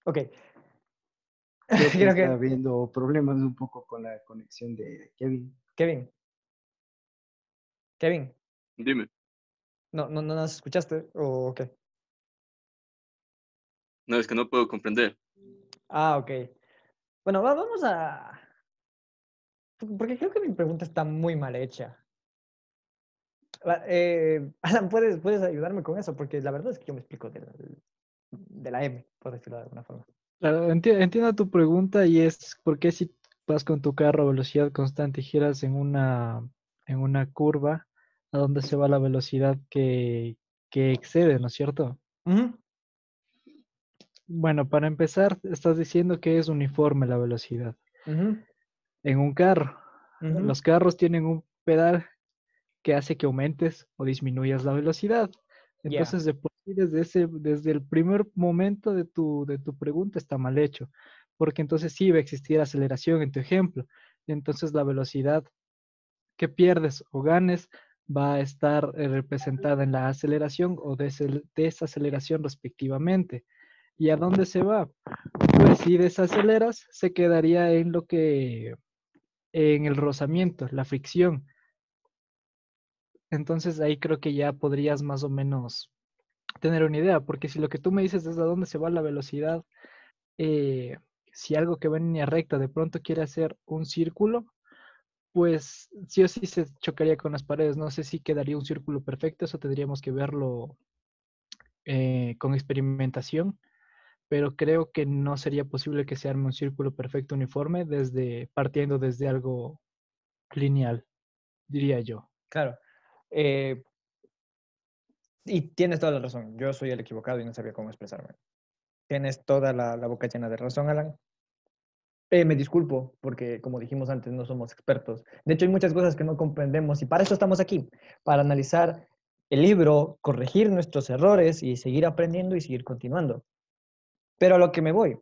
Ok. Creo que está habiendo problemas un poco con la conexión de Kevin. Kevin. Kevin. Dime. ¿No, no, no nos escuchaste o qué? No, es que no puedo comprender. Ah, ok. Bueno, vamos a... Porque creo que mi pregunta está muy mal hecha. Eh, Alan, ¿puedes, ¿puedes ayudarme con eso? Porque la verdad es que yo me explico de de la M, por decirlo de alguna forma. Claro, entiendo tu pregunta y es por qué si vas con tu carro a velocidad constante y giras en una, en una curva, a dónde se va la velocidad que, que excede, ¿no es cierto? Bueno, para empezar, estás diciendo que es uniforme la velocidad. En un carro, los carros tienen un pedal que hace que aumentes o disminuyas la velocidad. Entonces, desde, ese, desde el primer momento de tu, de tu pregunta está mal hecho, porque entonces sí va a existir aceleración en tu ejemplo. Entonces, la velocidad que pierdes o ganes va a estar eh, representada en la aceleración o desaceleración respectivamente. ¿Y a dónde se va? Pues si desaceleras, se quedaría en lo que, en el rozamiento, la fricción. Entonces ahí creo que ya podrías más o menos tener una idea, porque si lo que tú me dices es a dónde se va la velocidad, eh, si algo que va en línea recta de pronto quiere hacer un círculo, pues sí o sí se chocaría con las paredes. No sé si quedaría un círculo perfecto, eso tendríamos que verlo eh, con experimentación, pero creo que no sería posible que se arme un círculo perfecto uniforme desde partiendo desde algo lineal, diría yo. Claro. Eh, y tienes toda la razón. Yo soy el equivocado y no sabía cómo expresarme. Tienes toda la, boca llena de razón, Alan. Eh, me disculpo porque, como dijimos antes, no somos expertos. De hecho, hay muchas cosas que no comprendemos y para eso estamos aquí, para analizar el libro, corregir nuestros errores y seguir aprendiendo y seguir continuando. Pero a lo que me voy.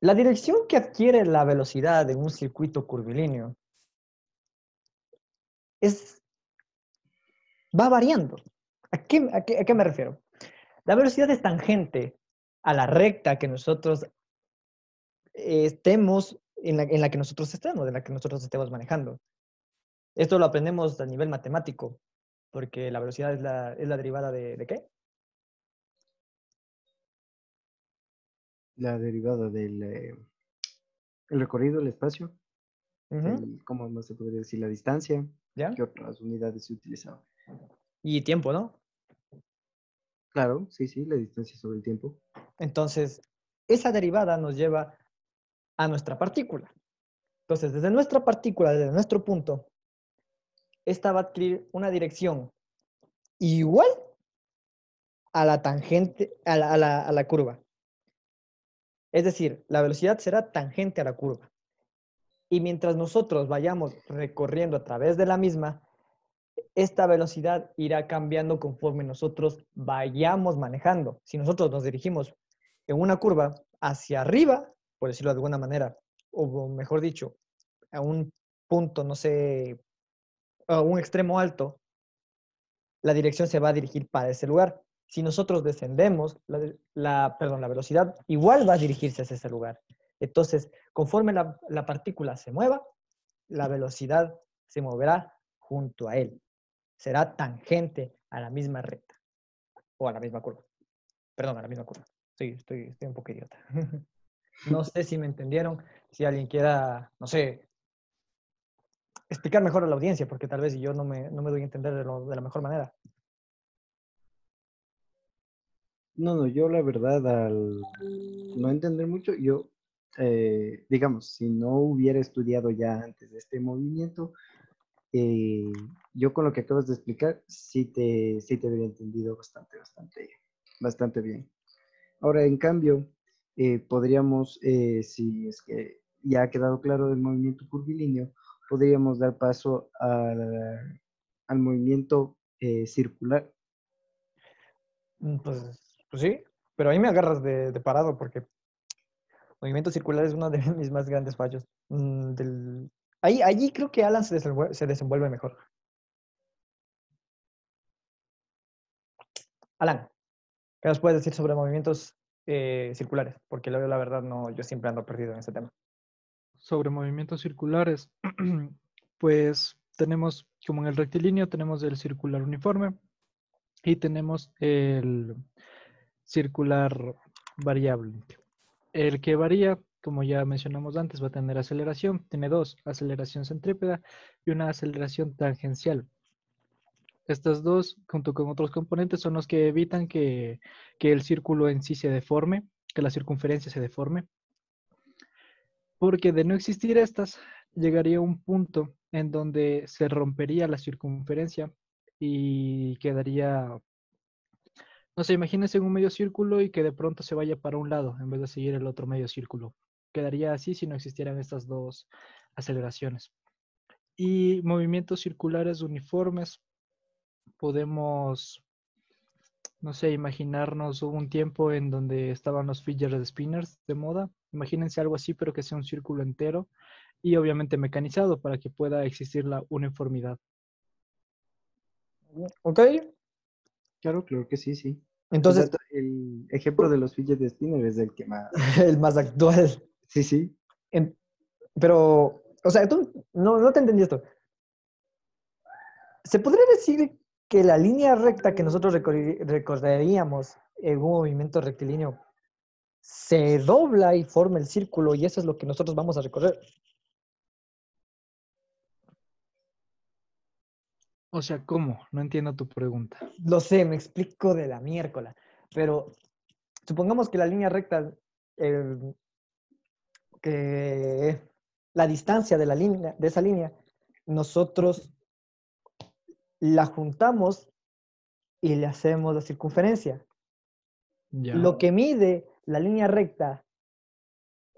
La dirección que adquiere la velocidad de un circuito curvilíneo es, va variando. ¿A qué, a qué me refiero? La velocidad es tangente a la recta que nosotros estemos, en la, en la que nosotros estemos, en la que nosotros estemos manejando. Esto lo aprendemos a nivel matemático, porque la velocidad es la, es la derivada de, de qué? La derivada del eh, el recorrido, el espacio, ¿cómo más se podría decir? La distancia, ¿Ya? ¿qué otras unidades se utilizaban? Y tiempo, ¿no? Claro, sí, sí, la distancia sobre el tiempo. Entonces, esa derivada nos lleva a nuestra partícula. Entonces, desde nuestra partícula, desde nuestro punto, esta va a adquirir una dirección igual a la tangente, a la, a la, curva. Es decir, la velocidad será tangente a la curva. Y mientras nosotros vayamos recorriendo a través de la misma, esta velocidad irá cambiando conforme nosotros vayamos manejando. Si nosotros nos dirigimos en una curva hacia arriba, por decirlo de alguna manera, o mejor dicho, a un punto, no sé, a un extremo alto, la dirección se va a dirigir para ese lugar. Si nosotros descendemos, la, perdón, la velocidad igual va a dirigirse hacia ese lugar. Entonces, conforme la, la partícula se mueva, la velocidad se moverá junto a él será tangente a la misma recta o a la misma curva. Perdón, a la misma curva. Sí, estoy, estoy un poco idiota. no sé si me entendieron. Si alguien quiera, no sé, explicar mejor a la audiencia, porque tal vez yo no me, no me doy a entender de, la mejor manera. No, no, yo la verdad, al no entender mucho, yo, eh, digamos, si no hubiera estudiado ya antes de este movimiento, eh, yo con lo que acabas de explicar, sí te, sí te entendido bastante, bastante, bastante bien. Ahora, en cambio, eh, podríamos, eh, si es que ya ha quedado claro el movimiento curvilíneo, podríamos dar paso al, movimiento circular. Mm, pues, pues, sí, pero ahí me agarras de, de, parado porque movimiento circular es uno de mis más grandes fallos mm, del, Ahí, allí creo que Alan se desenvuelve, se desenvuelve mejor. Alan, ¿qué nos puedes decir sobre movimientos eh, circulares? Porque la, verdad no, yo siempre ando perdido en ese tema. Sobre movimientos circulares, pues tenemos, como en el rectilíneo, tenemos el circular uniforme y tenemos el circular variable. El que varía como ya mencionamos antes, va a tener aceleración. Tiene dos, aceleración centrípeta y una aceleración tangencial. Estas dos, junto con otros componentes, son los que evitan que, que el círculo en sí se deforme, que la circunferencia se deforme. Porque de no existir estas, llegaría un punto en donde se rompería la circunferencia y quedaría no sé, imagínense un medio círculo y que de pronto se vaya para un lado en vez de seguir el otro medio círculo quedaría así si no existieran estas dos aceleraciones. Y movimientos circulares uniformes, podemos, no sé, imaginarnos un tiempo en donde estaban los fidget spinners de moda. Imagínense algo así, pero que sea un círculo entero y obviamente mecanizado para que pueda existir la uniformidad. Ok. Claro, claro que sí, sí. Entonces, el ejemplo de los fidget spinners es el que más... el más actual. Sí, sí. pero, o sea, tú no, no te entendí esto. ¿Se podría decir que la línea recta que nosotros recorreríamos en un movimiento rectilíneo se dobla y forma el círculo y eso es lo que nosotros vamos a recorrer? O sea, ¿cómo? No entiendo tu pregunta. Lo sé, me explico de la miércoles, pero supongamos que la línea recta eh, que la distancia de, la línea, de esa línea, nosotros la juntamos y le hacemos la circunferencia. Lo que mide la línea recta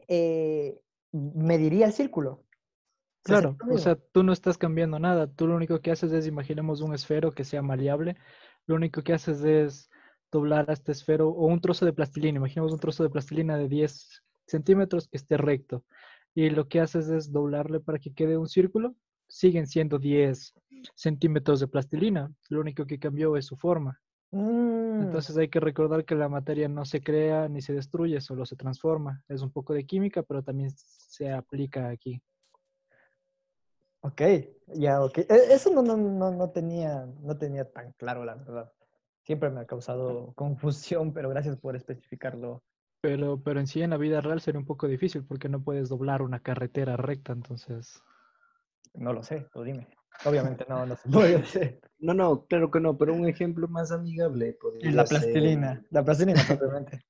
eh, mediría el círculo. Claro, o sea, tú no estás cambiando nada. Tú lo único que haces es, imaginemos un esfero que sea maleable. Lo único que haces es doblar a este esfero o un trozo de plastilina. Imaginemos un trozo de plastilina de 10 centímetros que esté recto. Y lo que haces es doblarle para que quede un círculo. Siguen siendo 10 centímetros de plastilina. Lo único que cambió es su forma. Mm. Entonces hay que recordar que la materia no se crea ni se destruye, solo se transforma. Es un poco de química, pero también se aplica aquí. Ok, ya, ok. E, eso no, no, no, no, tenía, no tenía tan claro, la verdad. Siempre me ha causado confusión, pero gracias por especificarlo. Pero, pero en sí en la vida real sería un poco difícil porque no puedes doblar una carretera recta, entonces. No lo sé, tú dime. Obviamente no, no se puede hacer. No, no, claro que no, pero un ejemplo más amigable podría La plastilina, la plastilina, probablemente.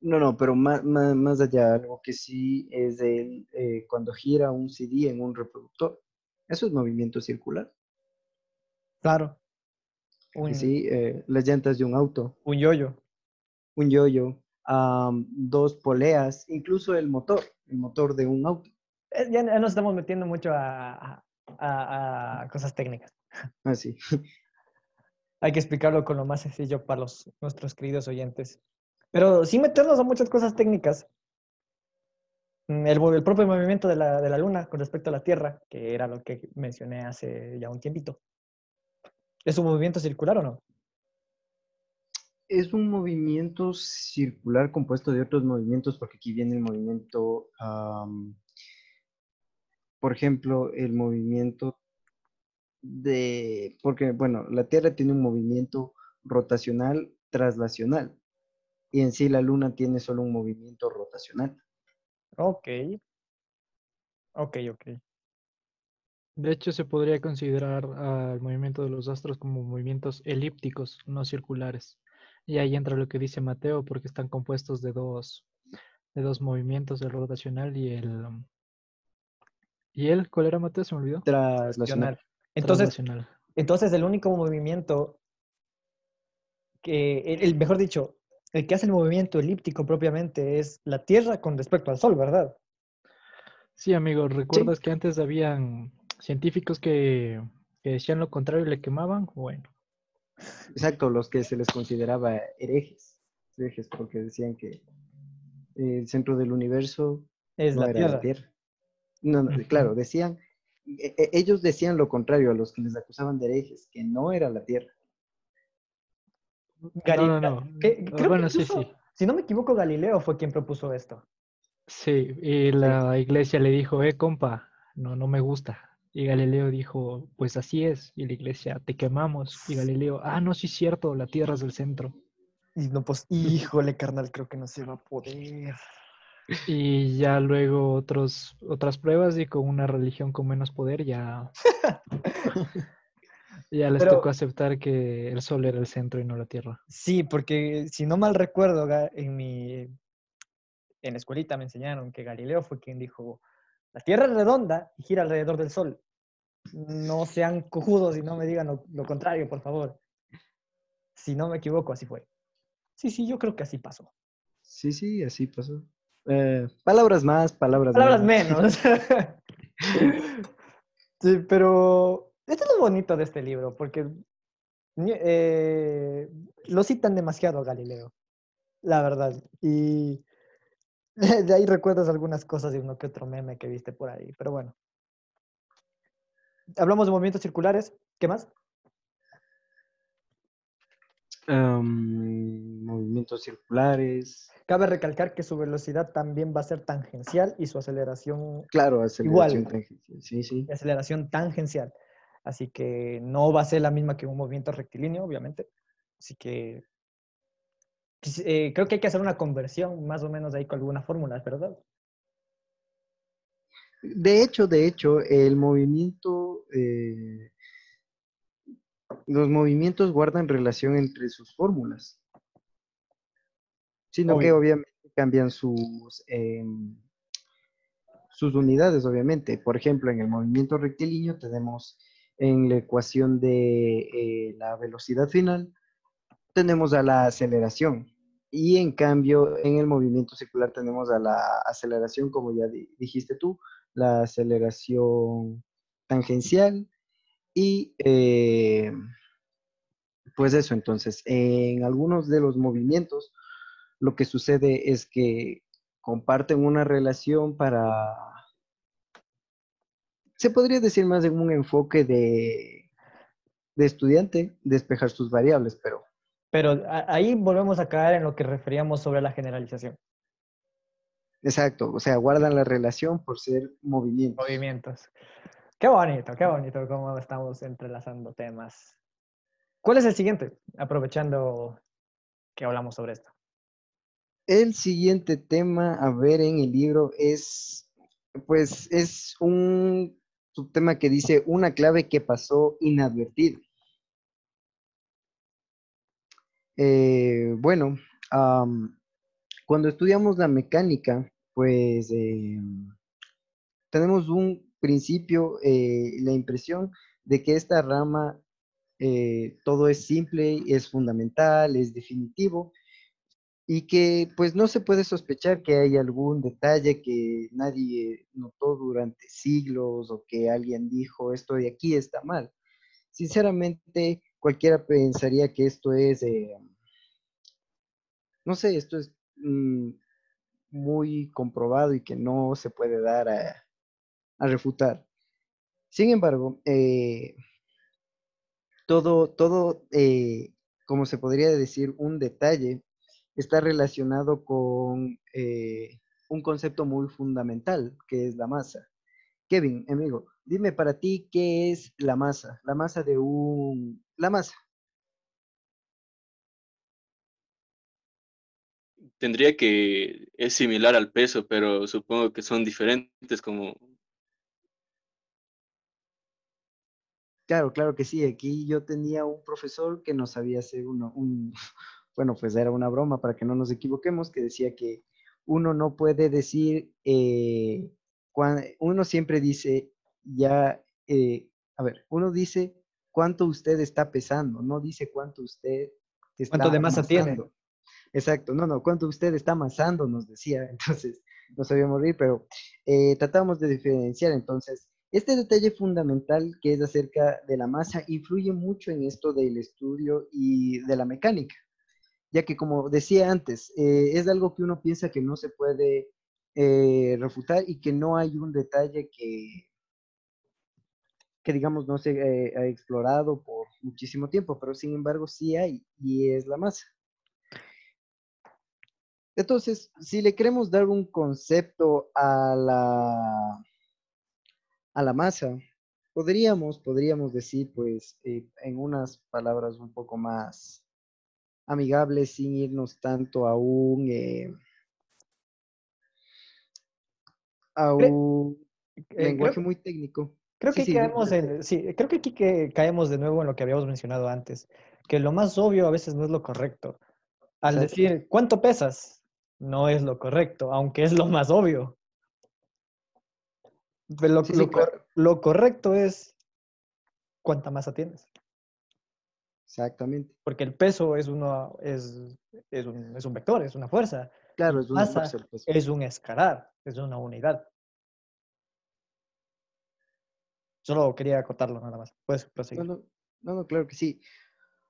No, no, pero más, más, más, allá, algo que sí es el, eh, cuando gira un CD en un reproductor. Eso es movimiento circular. Claro. sí, eh, las llantas de un auto. Un yoyo. Un yoyo. dos poleas, incluso el motor, el motor de un auto. Eh, ya nos estamos metiendo mucho a, a, cosas técnicas. Ah, sí. Hay que explicarlo con lo más sencillo para los, nuestros queridos oyentes. Pero sin meternos a muchas cosas técnicas. Mm, el, el propio movimiento de la, de la, Luna con respecto a la Tierra, que era lo que mencioné hace ya un tiempito. ¿Es un movimiento circular o no? Es un movimiento circular compuesto de otros movimientos, porque aquí viene el movimiento por ejemplo, el movimiento de, porque, bueno, la Tierra tiene un movimiento rotacional traslacional y en sí la Luna tiene solo un movimiento rotacional. Ok. Ok, ok. De hecho, se podría considerar al movimiento de los astros como movimientos elípticos, no circulares. Y ahí entra lo que dice Mateo, porque están compuestos de dos, de dos movimientos, el rotacional y el, ¿Y él? ¿Cuál era, Mateo? Se me olvidó. Traslacional. Entonces, entonces el único movimiento que, el, mejor dicho, el que hace el movimiento elíptico propiamente es la Tierra con respecto al Sol, ¿verdad? Sí, amigo. ¿Recuerdas que antes habían científicos que, decían lo contrario y le quemaban? Bueno. Exacto, los que se les consideraba herejes. Herejes porque decían que el centro del universo es la, tierra. la Tierra. No, no, claro, decían, e, e, ellos decían lo contrario a los que les acusaban de herejes, que no era la tierra. no, no, no. bueno, sí, sí. Si no me equivoco, Galileo fue quien propuso esto. Sí, y la iglesia le dijo, eh, compa, no, no me gusta. Y Galileo dijo, pues así es. Y la iglesia, te quemamos. Y Galileo, ah, no, sí es cierto, la tierra es del centro. Y no, pues, híjole, carnal, creo que no se va a poder. Y ya luego otros, otras pruebas y con una religión con menos poder ya, ya les tocó aceptar que el sol era el centro y no la tierra. Sí, porque si no mal recuerdo, en mi en la escuelita me enseñaron que Galileo fue quien dijo, la tierra es redonda y gira alrededor del sol. No sean cojudos y no me digan lo, lo contrario, por favor. Si no me equivoco, así fue. Sí, sí, yo creo que así pasó. Sí, sí, así pasó. Eh, palabras más, palabras, palabras menos. sí, pero esto es lo bonito de este libro, porque eh, lo citan demasiado Galileo, la verdad. Y de ahí recuerdas algunas cosas de uno que otro meme que viste por ahí, pero bueno. Hablamos de movimientos circulares, ¿qué más? movimientos circulares. Cabe recalcar que su velocidad también va a ser tangencial y su aceleración. Claro, aceleración tangencial. Sí, sí. Aceleración tangencial. Así que no va a ser la misma que un movimiento rectilíneo, obviamente. Así que eh, creo que hay que hacer una conversión más o menos ahí con alguna fórmula, ¿verdad? De hecho, de hecho, el movimiento eh, los movimientos guardan relación entre sus fórmulas, sino que obviamente cambian sus, em, sus unidades, obviamente. Por ejemplo, en el movimiento rectilíneo tenemos en la ecuación de eh, la velocidad final, tenemos a la aceleración. Y en cambio, en el movimiento circular tenemos a la aceleración, como ya dijiste tú, la aceleración tangencial y eh, pues eso, entonces, en algunos de los movimientos lo que sucede es que comparten una relación para, se podría decir más en un enfoque de, de estudiante, despejar sus variables, pero... Pero ahí volvemos a caer en lo que referíamos sobre la generalización. Exacto, o sea, guardan la relación por ser movimientos. Movimientos. Qué bonito, qué bonito cómo estamos entrelazando temas. ¿Cuál es el siguiente? Aprovechando que hablamos sobre esto. El siguiente tema a ver en el libro es, pues, es un subtema que dice una clave que pasó inadvertido. Eh, bueno, cuando estudiamos la mecánica, pues em, tenemos un principio, eh, la impresión de que esta rama eh, todo es simple, es fundamental, es definitivo, y que pues no se puede sospechar que hay algún detalle que nadie notó durante siglos o que alguien dijo esto de aquí está mal. Sinceramente, cualquiera pensaría que esto es, eh, no sé, esto es mm, muy comprobado y que no se puede dar a, refutar. Sin embargo, eh, todo, todo eh, como se podría decir, un detalle está relacionado con eh, un concepto muy fundamental, que es la masa. Kevin, amigo, dime para ti qué es la masa, la masa de un... La masa. Tendría que, es similar al peso, pero supongo que son diferentes como... Claro, claro que sí. Aquí yo tenía un profesor que nos sabía hacer uno, un, bueno, pues era una broma para que no nos equivoquemos, que decía que uno no puede decir, eh, uno siempre dice, ya, eh, a ver, uno dice cuánto usted está pesando, no dice cuánto usted está ¿Cuánto de masa tiene? Exacto, no, no, cuánto usted está amasando, nos decía, entonces no sabíamos morir, pero eh, tratamos de diferenciar, entonces, este detalle fundamental que es acerca de la masa influye mucho en esto del estudio y de la mecánica ya que como decía antes, eh, es algo que uno piensa que no se puede eh, refutar y que no hay un detalle que, que digamos, no se eh, ha explorado por muchísimo tiempo, pero sin embargo sí hay y es la masa. Entonces, si le queremos dar un concepto a la, a la masa, podríamos, podríamos decir, pues, en unas palabras un poco más amigable sin irnos tanto a un, eh, a un eh, lenguaje muy técnico. Creo que, caemos en, sí, creo que aquí que caemos de nuevo en lo que habíamos mencionado antes, que lo más obvio a veces no es lo correcto. Al decir, ¿cuánto pesas? No es lo correcto, aunque es lo más obvio. Lo, lo correcto es cuánta masa tienes. Exactamente. Porque el peso es, uno, es, es, un, es un vector, es una fuerza. Claro, es una fuerza. Es un escalar, es una unidad. Solo quería acotarlo nada más. Puedes proseguir. No, no, no, claro que sí.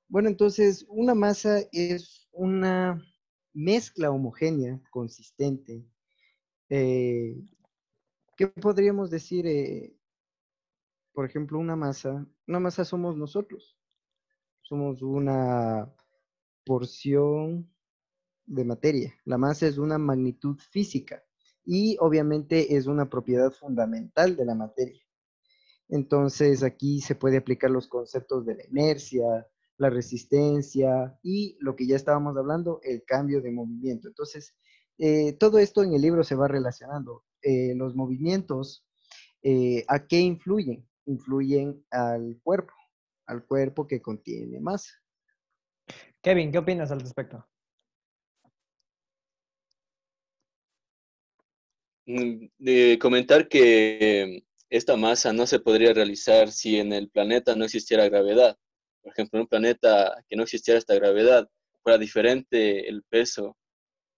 Bueno, entonces, una masa es una mezcla homogénea, consistente. Eh, ¿Qué podríamos decir? Eh, por ejemplo, una masa. Una masa somos nosotros somos una porción de materia. La masa es una magnitud física y obviamente es una propiedad fundamental de la materia. Entonces aquí se puede aplicar los conceptos de la inercia, la resistencia y lo que ya estábamos hablando, el cambio de movimiento. Entonces, eh, todo esto en el libro se va relacionando. Eh, los movimientos, eh, ¿a qué influyen? Influyen al cuerpo al cuerpo que contiene masa. Kevin, ¿qué opinas al respecto? Mm, de comentar que esta masa no se podría realizar si en el planeta no existiera gravedad. Por ejemplo, en un planeta que no existiera esta gravedad, fuera diferente el peso,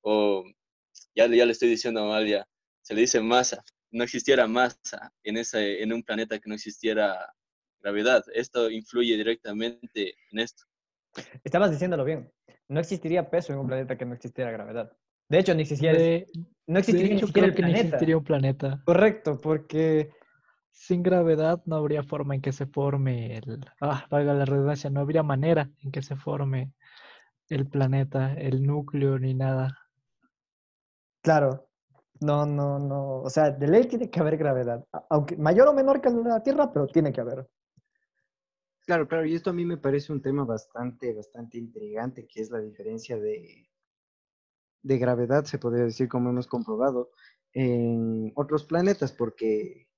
o ya, ya le estoy diciendo a Amalia, se le dice masa, no existiera masa en, ese, en un planeta que no existiera gravedad. Esto influye directamente en esto. Estabas diciéndolo bien. No existiría peso en un planeta que no existiera gravedad. De hecho, ni existiera, no existiría, ni siquiera el planeta. existiría un planeta. Correcto, porque sin gravedad no habría forma en que se forme el, ah, valga la redundancia, no habría manera en que se forme el planeta, el núcleo ni nada. Claro, no, no, no, o sea, de ley tiene que haber gravedad, aunque mayor o menor que la Tierra, pero tiene que haber. Claro, claro, y esto a mí me parece un tema bastante, bastante intrigante, que es la diferencia de, de gravedad, se podría decir, como hemos comprobado, en otros planetas, porque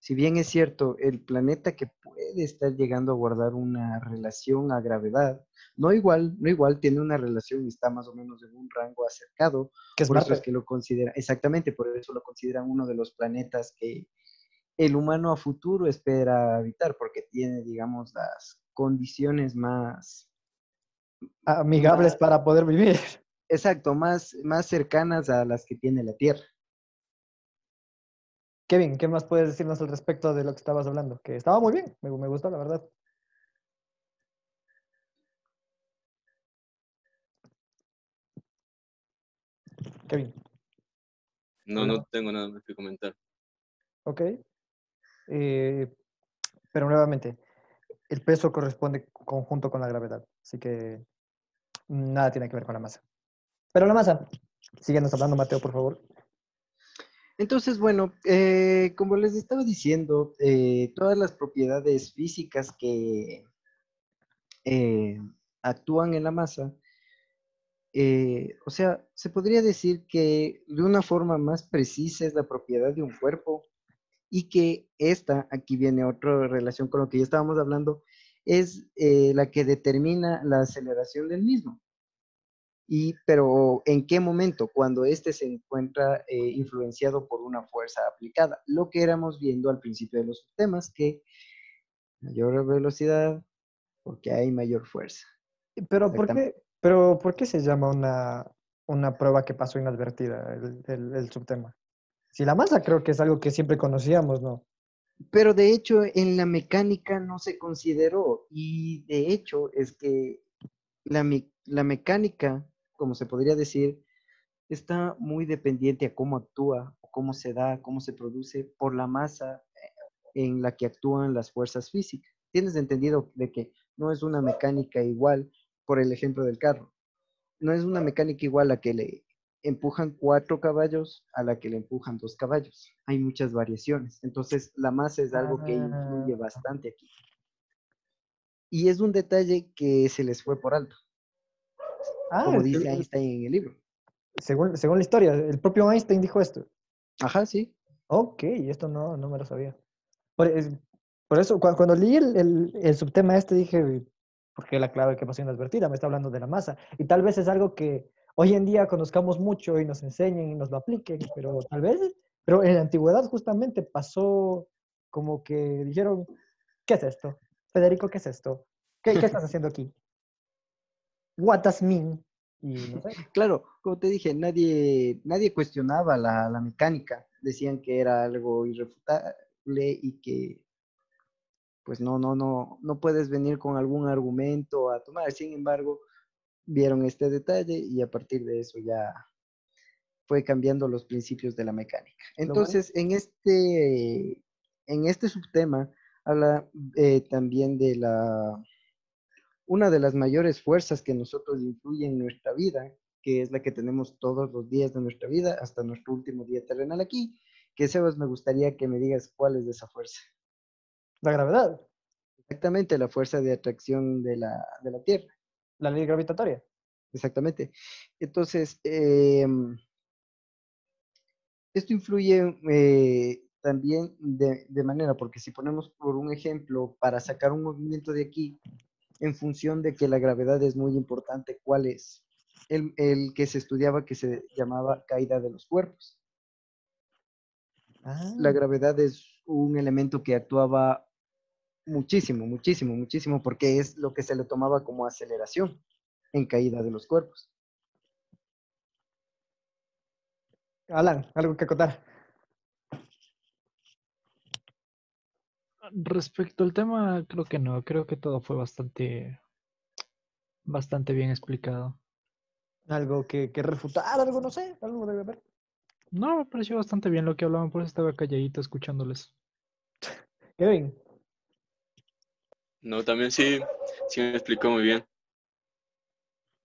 si bien es cierto, el planeta que puede estar llegando a guardar una relación a gravedad, no igual, no igual, tiene una relación y está más o menos en un rango acercado, que es por eso es que lo considera, exactamente, por eso lo consideran uno de los planetas que el humano a futuro espera habitar, porque tiene, digamos, las condiciones más amigables para poder vivir. Exacto, más, más cercanas a las que tiene la Tierra. Kevin, ¿qué más puedes decirnos al respecto de lo que estabas hablando? Que estaba muy bien, me, me gustó, la verdad. Kevin. No, no tengo nada más que comentar. Ok. Eh, pero nuevamente, el peso corresponde conjunto con la gravedad, así que nada tiene que ver con la masa. Pero la masa, síguenos hablando, Mateo, por favor. Entonces, bueno, eh, como les estaba diciendo, eh, todas las propiedades físicas que actúan en la masa, o sea, se podría decir que de una forma más precisa es la propiedad de un cuerpo y que esta, aquí viene otra relación con lo que ya estábamos hablando, es eh, la que determina la aceleración del mismo. Y, pero ¿en qué momento? Cuando éste se encuentra eh, influenciado por una fuerza aplicada. Lo que éramos viendo al principio de los temas, que mayor velocidad porque hay mayor fuerza. Pero ¿por qué, pero ¿por qué se llama una, una prueba que pasó inadvertida el, el subtema? Si la masa creo que es algo que siempre conocíamos, ¿no? Pero de hecho en la mecánica no se consideró y de hecho es que la, la mecánica, como se podría decir, está muy dependiente a cómo actúa, cómo se da, cómo se produce por la masa eh, en la que actúan las fuerzas físicas. Tienes entendido de que no es una mecánica igual, por el ejemplo del carro, no es una mecánica igual a que le empujan cuatro caballos a la que le empujan dos caballos. Hay muchas variaciones. Entonces, la masa es algo que influye ah. bastante aquí. Y es un detalle que se les fue por alto. Ah, como dice Einstein en el libro. Según, según la historia, el propio Einstein dijo esto. Ajá, sí. Ok, esto no, no me lo sabía. Por, eso, cuando, leí el, el, subtema este, dije, ¿por qué la clave que pasó inadvertida? Me está hablando de la masa. Y tal vez es algo que hoy en día conozcamos mucho y nos enseñen y nos lo apliquen, pero tal vez, pero en la antigüedad justamente pasó como que dijeron, ¿qué es esto? Federico, ¿qué es esto? ¿Qué, estás haciendo aquí? What does mean? Y no sé. Claro, como te dije, nadie, nadie cuestionaba la, la mecánica. Decían que era algo irrefutable y que pues no, no, no, no puedes venir con algún argumento a tomar. Sin embargo, vieron este detalle y a partir de eso ya fue cambiando los principios de la mecánica. Entonces, en este, en este subtema habla eh, también de la, una de las mayores fuerzas que nosotros influyen en nuestra vida, que es la que tenemos todos los días de nuestra vida hasta nuestro último día terrenal aquí, que Sebas me gustaría que me digas cuál es de esa fuerza. La gravedad. Exactamente, la fuerza de atracción de la, de la Tierra. La ley gravitatoria. Exactamente. Entonces, em, esto influye eh, también de, manera, porque si ponemos por un ejemplo, para sacar un movimiento de aquí, en función de que la gravedad es muy importante, ¿cuál es? El, el que se estudiaba que se llamaba caída de los cuerpos. La ah. gravedad es un elemento que actuaba muchísimo, muchísimo, muchísimo, porque es lo que se le tomaba como aceleración en caída de los cuerpos. Alan, ¿algo que contar? Respecto al tema, creo que no, creo que todo fue bastante, bastante bien explicado. Algo que, que refutar, algo, no sé, algo debe haber. No, me pareció bastante bien lo que hablaban, por eso estaba calladito escuchándoles. Kevin, No, también sí, sí me explicó muy bien.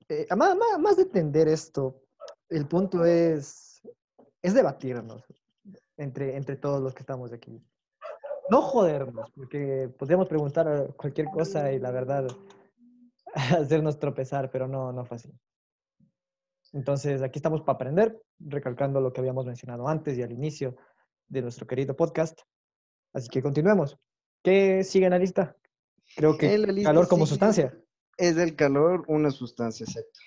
eh, más, más, más de entender esto, el punto es, es debatirnos entre, entre todos los que estamos aquí. No jodernos, porque podríamos preguntar cualquier cosa y la verdad hacernos tropezar, pero no, no fue así. Entonces, aquí estamos para aprender, recalcando lo que habíamos mencionado antes y al inicio de nuestro querido podcast. Así que continuemos. ¿Qué sigue en la lista? Creo que calor como sustancia. Es el calor una sustancia, exacto.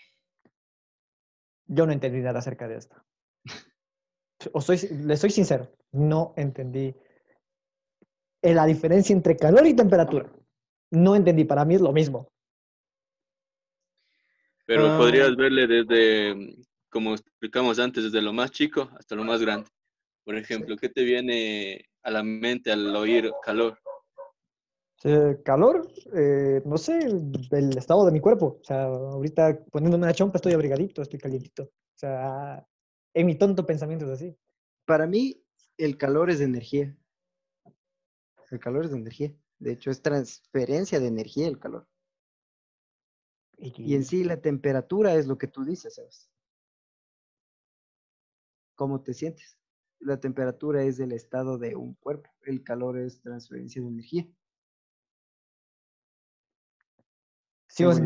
Yo no entendí nada acerca de esto. O soy, le soy sincero, no entendí la diferencia entre calor y temperatura. No entendí, para mí es lo mismo. Pero Ah. podrías verle desde, como explicamos antes, desde lo más chico hasta lo más grande. Por ejemplo, ¿qué te viene a la mente al oír calor? Eh, calor, eh, no sé, el estado de mi cuerpo. O sea, ahorita poniéndome una chompa estoy abrigadito, estoy calientito. O sea, en mi tonto pensamiento es así. Para mí, el calor es energía. El calor es energía. De hecho, es transferencia de energía el calor. Y en sí, la temperatura es lo que tú dices, ¿sabes? ¿Cómo te sientes? La temperatura es el estado de un cuerpo. El calor es transferencia de energía. Sigo sin,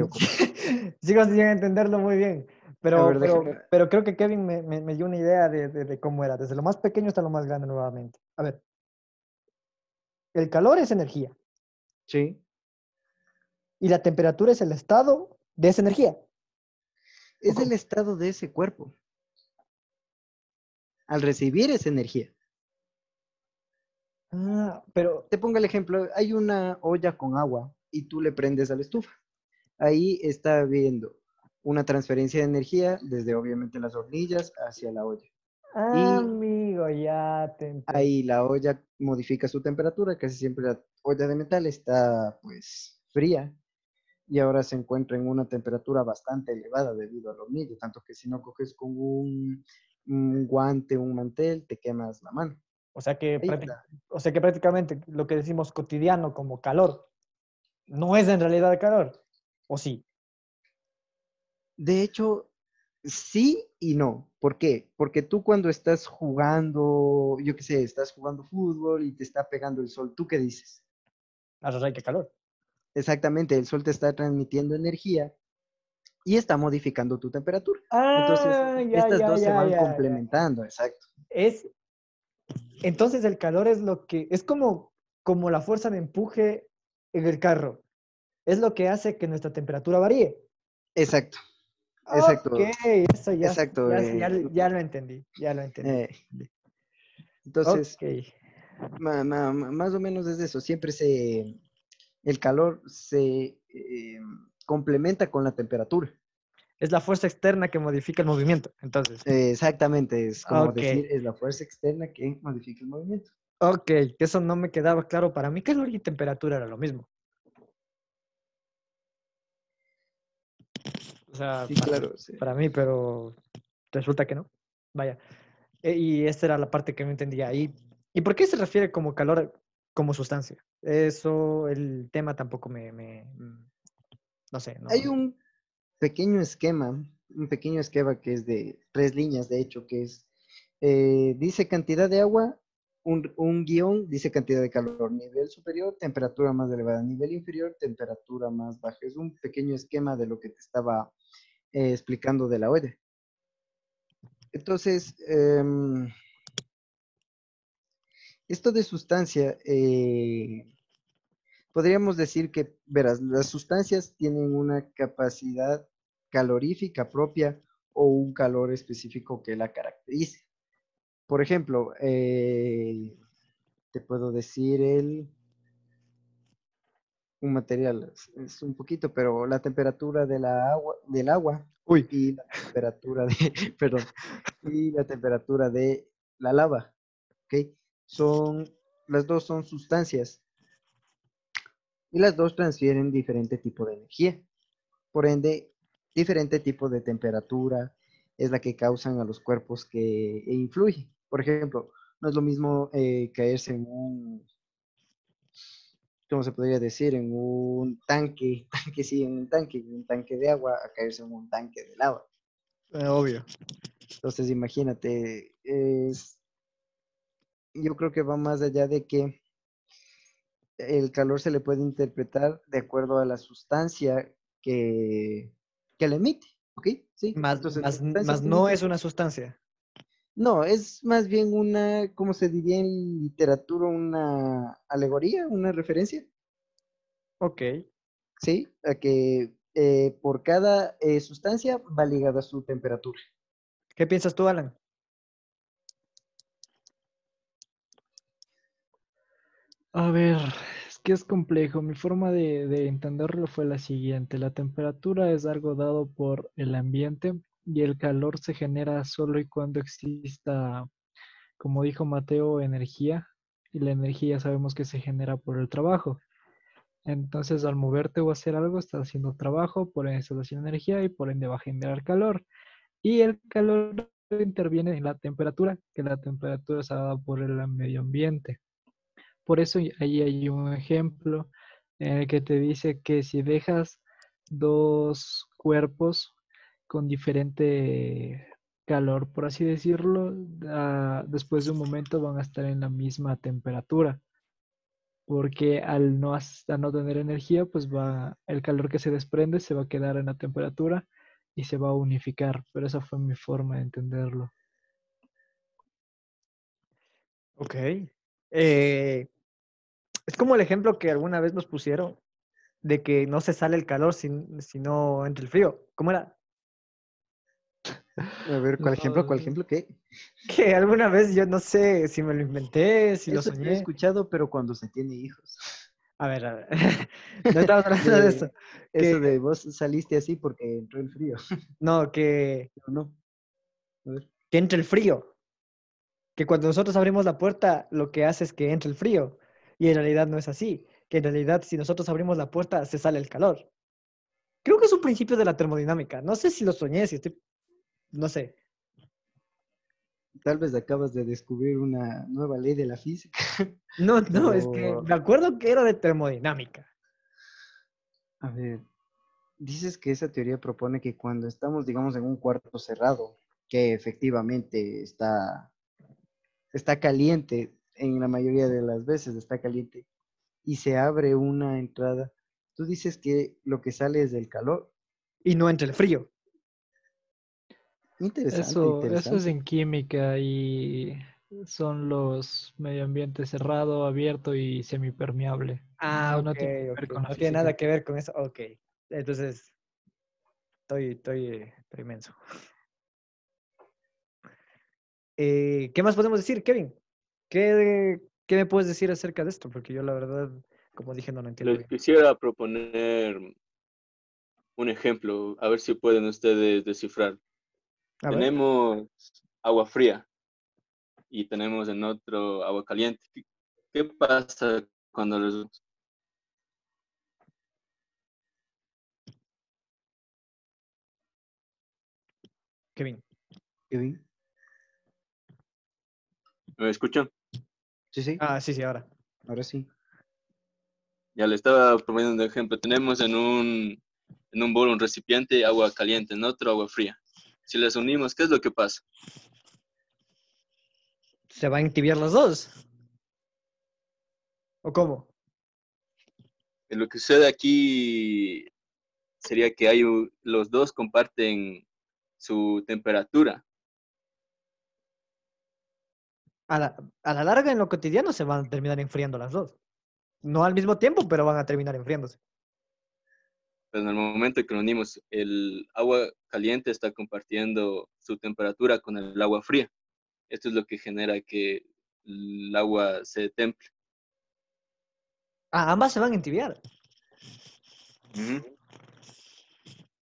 sigo sin entenderlo muy bien. Pero, ver, pero, creo que Kevin me, me- me dio una idea de, de- de cómo era, desde lo más pequeño hasta lo más grande nuevamente. A ver, el calor es energía Sí. y la temperatura es el estado de esa energía. Es el estado de ese cuerpo. Al recibir esa energía. Ah, pero, Te pongo el ejemplo, hay una olla con agua y tú le prendes a la estufa. Ahí está habiendo una transferencia de energía desde obviamente las hornillas hacia la olla. ah, amigo, ya te. Ahí la olla modifica su temperatura, casi siempre la olla de metal está pues fría y ahora se encuentra en una temperatura bastante elevada debido al hornillo, tanto que si no coges con un, un guante, un mantel, te quemas la mano. O sea, que o sea que prácticamente lo que decimos cotidiano como calor no es en realidad calor. ¿O sí? De hecho, sí y no. ¿Por qué? Porque tú cuando estás jugando, yo qué sé, estás jugando fútbol y te está pegando el sol, ¿tú qué dices? Ahora que calor. Exactamente, el sol te está transmitiendo energía y está modificando tu temperatura. Ah, Entonces, ya, estas ya, dos se van complementando, exacto. Es, entonces el calor es lo que, es como, como la fuerza de empuje en el carro. Es lo que hace que nuestra temperatura varíe. Exacto. Exacto. Ok, eso ya, Exacto, ya, eh, ya- ya lo entendí, ya lo entendí. Eh, entonces, ma- ma- más o menos es eso. Siempre se, el calor se eh, complementa con la temperatura. Es la fuerza externa que modifica el movimiento. Entonces, exactamente, es como decir, es la fuerza externa que modifica el movimiento. ok, eso no me quedaba claro. Para mí, calor y temperatura era lo mismo. Sea, Sí, para- claro. sí. para mí, pero resulta que no. Vaya. E- Y esta era la parte que no entendía. ¿Y, ¿y por qué se refiere como calor como sustancia? Eso, el tema tampoco me... me- mm, no sé. No, Hay un pequeño esquema, un pequeño esquema que es de tres líneas, de hecho, que es, eh, dice cantidad de agua, un, un guion dice cantidad de calor, nivel superior, temperatura más elevada, nivel inferior, temperatura más baja. Es un pequeño esquema de lo que te estaba eh, explicando de la olla. Entonces, em, esto de sustancia, eh, podríamos decir que, verás, las sustancias tienen una capacidad calorífica propia o un calor específico que la caracterice. Por ejemplo, eh, te puedo decir el un material, es- es un poquito, pero la temperatura de la agua, del agua Uy. y la temperatura de, perdón, y la temperatura de la lava, ¿ok? Son, las dos son sustancias y las dos transfieren diferente tipo de energía. Por ende, diferente tipo de temperatura es la que causan a los cuerpos que influyen. Por ejemplo, no es lo mismo eh, caerse en un, ¿cómo se podría decir? En un tanque, tanque sí, en un tanque, en un tanque de agua, a caerse en un tanque de lava. Eh, obvio. Entonces, imagínate, es, yo creo que va más allá de que el calor se le puede interpretar de acuerdo a la sustancia que, que le emite, ¿ok? Sí. Más, más no es una sustancia. No, es más bien una, ¿cómo se diría en literatura? Una alegoría, una referencia. Ok. Sí, a que eh, por cada eh, sustancia va ligada a su temperatura. ¿Qué piensas tú, Alan? A ver, es que es complejo. Mi forma de, de entenderlo fue la siguiente. La temperatura es algo dado por el ambiente y el calor se genera solo y cuando exista, como dijo Mateo, energía. Y la energía sabemos que se genera por el trabajo. Entonces, al moverte o hacer algo, estás haciendo trabajo, por ende estás haciendo energía y por ende va a generar calor. Y el calor interviene en la temperatura, que la temperatura es dada por el medio ambiente. Por eso ahí hay un ejemplo en el que te dice que si dejas dos cuerpos con diferente calor, por así decirlo, ah, después de un momento van a estar en la misma temperatura. Porque al no, no tener energía, pues va, el calor que se desprende se va a quedar en la temperatura y se va a unificar. Pero esa fue mi forma de entenderlo. Ok. Eh, es como el ejemplo que alguna vez nos pusieron de que no se sale el calor si, si no entra el frío. ¿Cómo era? A ver, ¿cuál ejemplo? ¿Cuál ejemplo qué? Que alguna vez yo no sé si me lo inventé, si lo soñé. Lo he escuchado, pero cuando se tiene hijos. A ver, a ver. No estamos hablando de eso. Eso de vos saliste así porque entró el frío. No, que. No. A ver. Que entre el frío. Que cuando nosotros abrimos la puerta, lo que hace es que entre el frío. Y en realidad no es así. Que en realidad, si nosotros abrimos la puerta, se sale el calor. Creo que es un principio de la termodinámica. No sé si lo soñé, si estoy no sé. Tal vez acabas de descubrir una nueva ley de la física. No, no, es que me acuerdo que era de termodinámica. A ver, dices que esa teoría propone que cuando estamos, digamos, en un cuarto cerrado, que efectivamente está, está caliente, en la mayoría de las veces está caliente, y se abre una entrada, tú dices que lo que sale es del calor. Y no entra el frío. Eso, eso es en química y son los medio ambiente cerrado, abierto y semipermeable. Ah, no, tiene, nada que ver con eso. Ok, entonces estoy, estoy, inmenso. Eh, ¿Qué más podemos decir, Kevin? ¿Qué, ¿Qué, me puedes decir acerca de esto? Porque yo la verdad, como dije, no lo entiendo. Les quisiera proponer un ejemplo, a ver si pueden ustedes descifrar tenemos agua fría y tenemos en otro agua caliente. ¿Qué pasa cuando los Kevin. Kevin. ¿Me escuchan? Sí, sí. Ah, sí, sí, ahora. Ahora sí. Ya le estaba poniendo un ejemplo. Tenemos en un, en un bol un recipiente agua caliente, en otro agua fría. Si las unimos, ¿qué es lo que pasa? ¿Se van a entibiar las dos? ¿O cómo? Lo que sucede aquí sería que hay, los dos comparten su temperatura. A la, a la larga, en lo cotidiano, se van a terminar enfriando las dos. No al mismo tiempo, pero van a terminar enfriándose en el momento que unimos, el agua caliente está compartiendo su temperatura con el agua fría. Esto es lo que genera que el agua se temple. Ah, ambas se van a entibiar.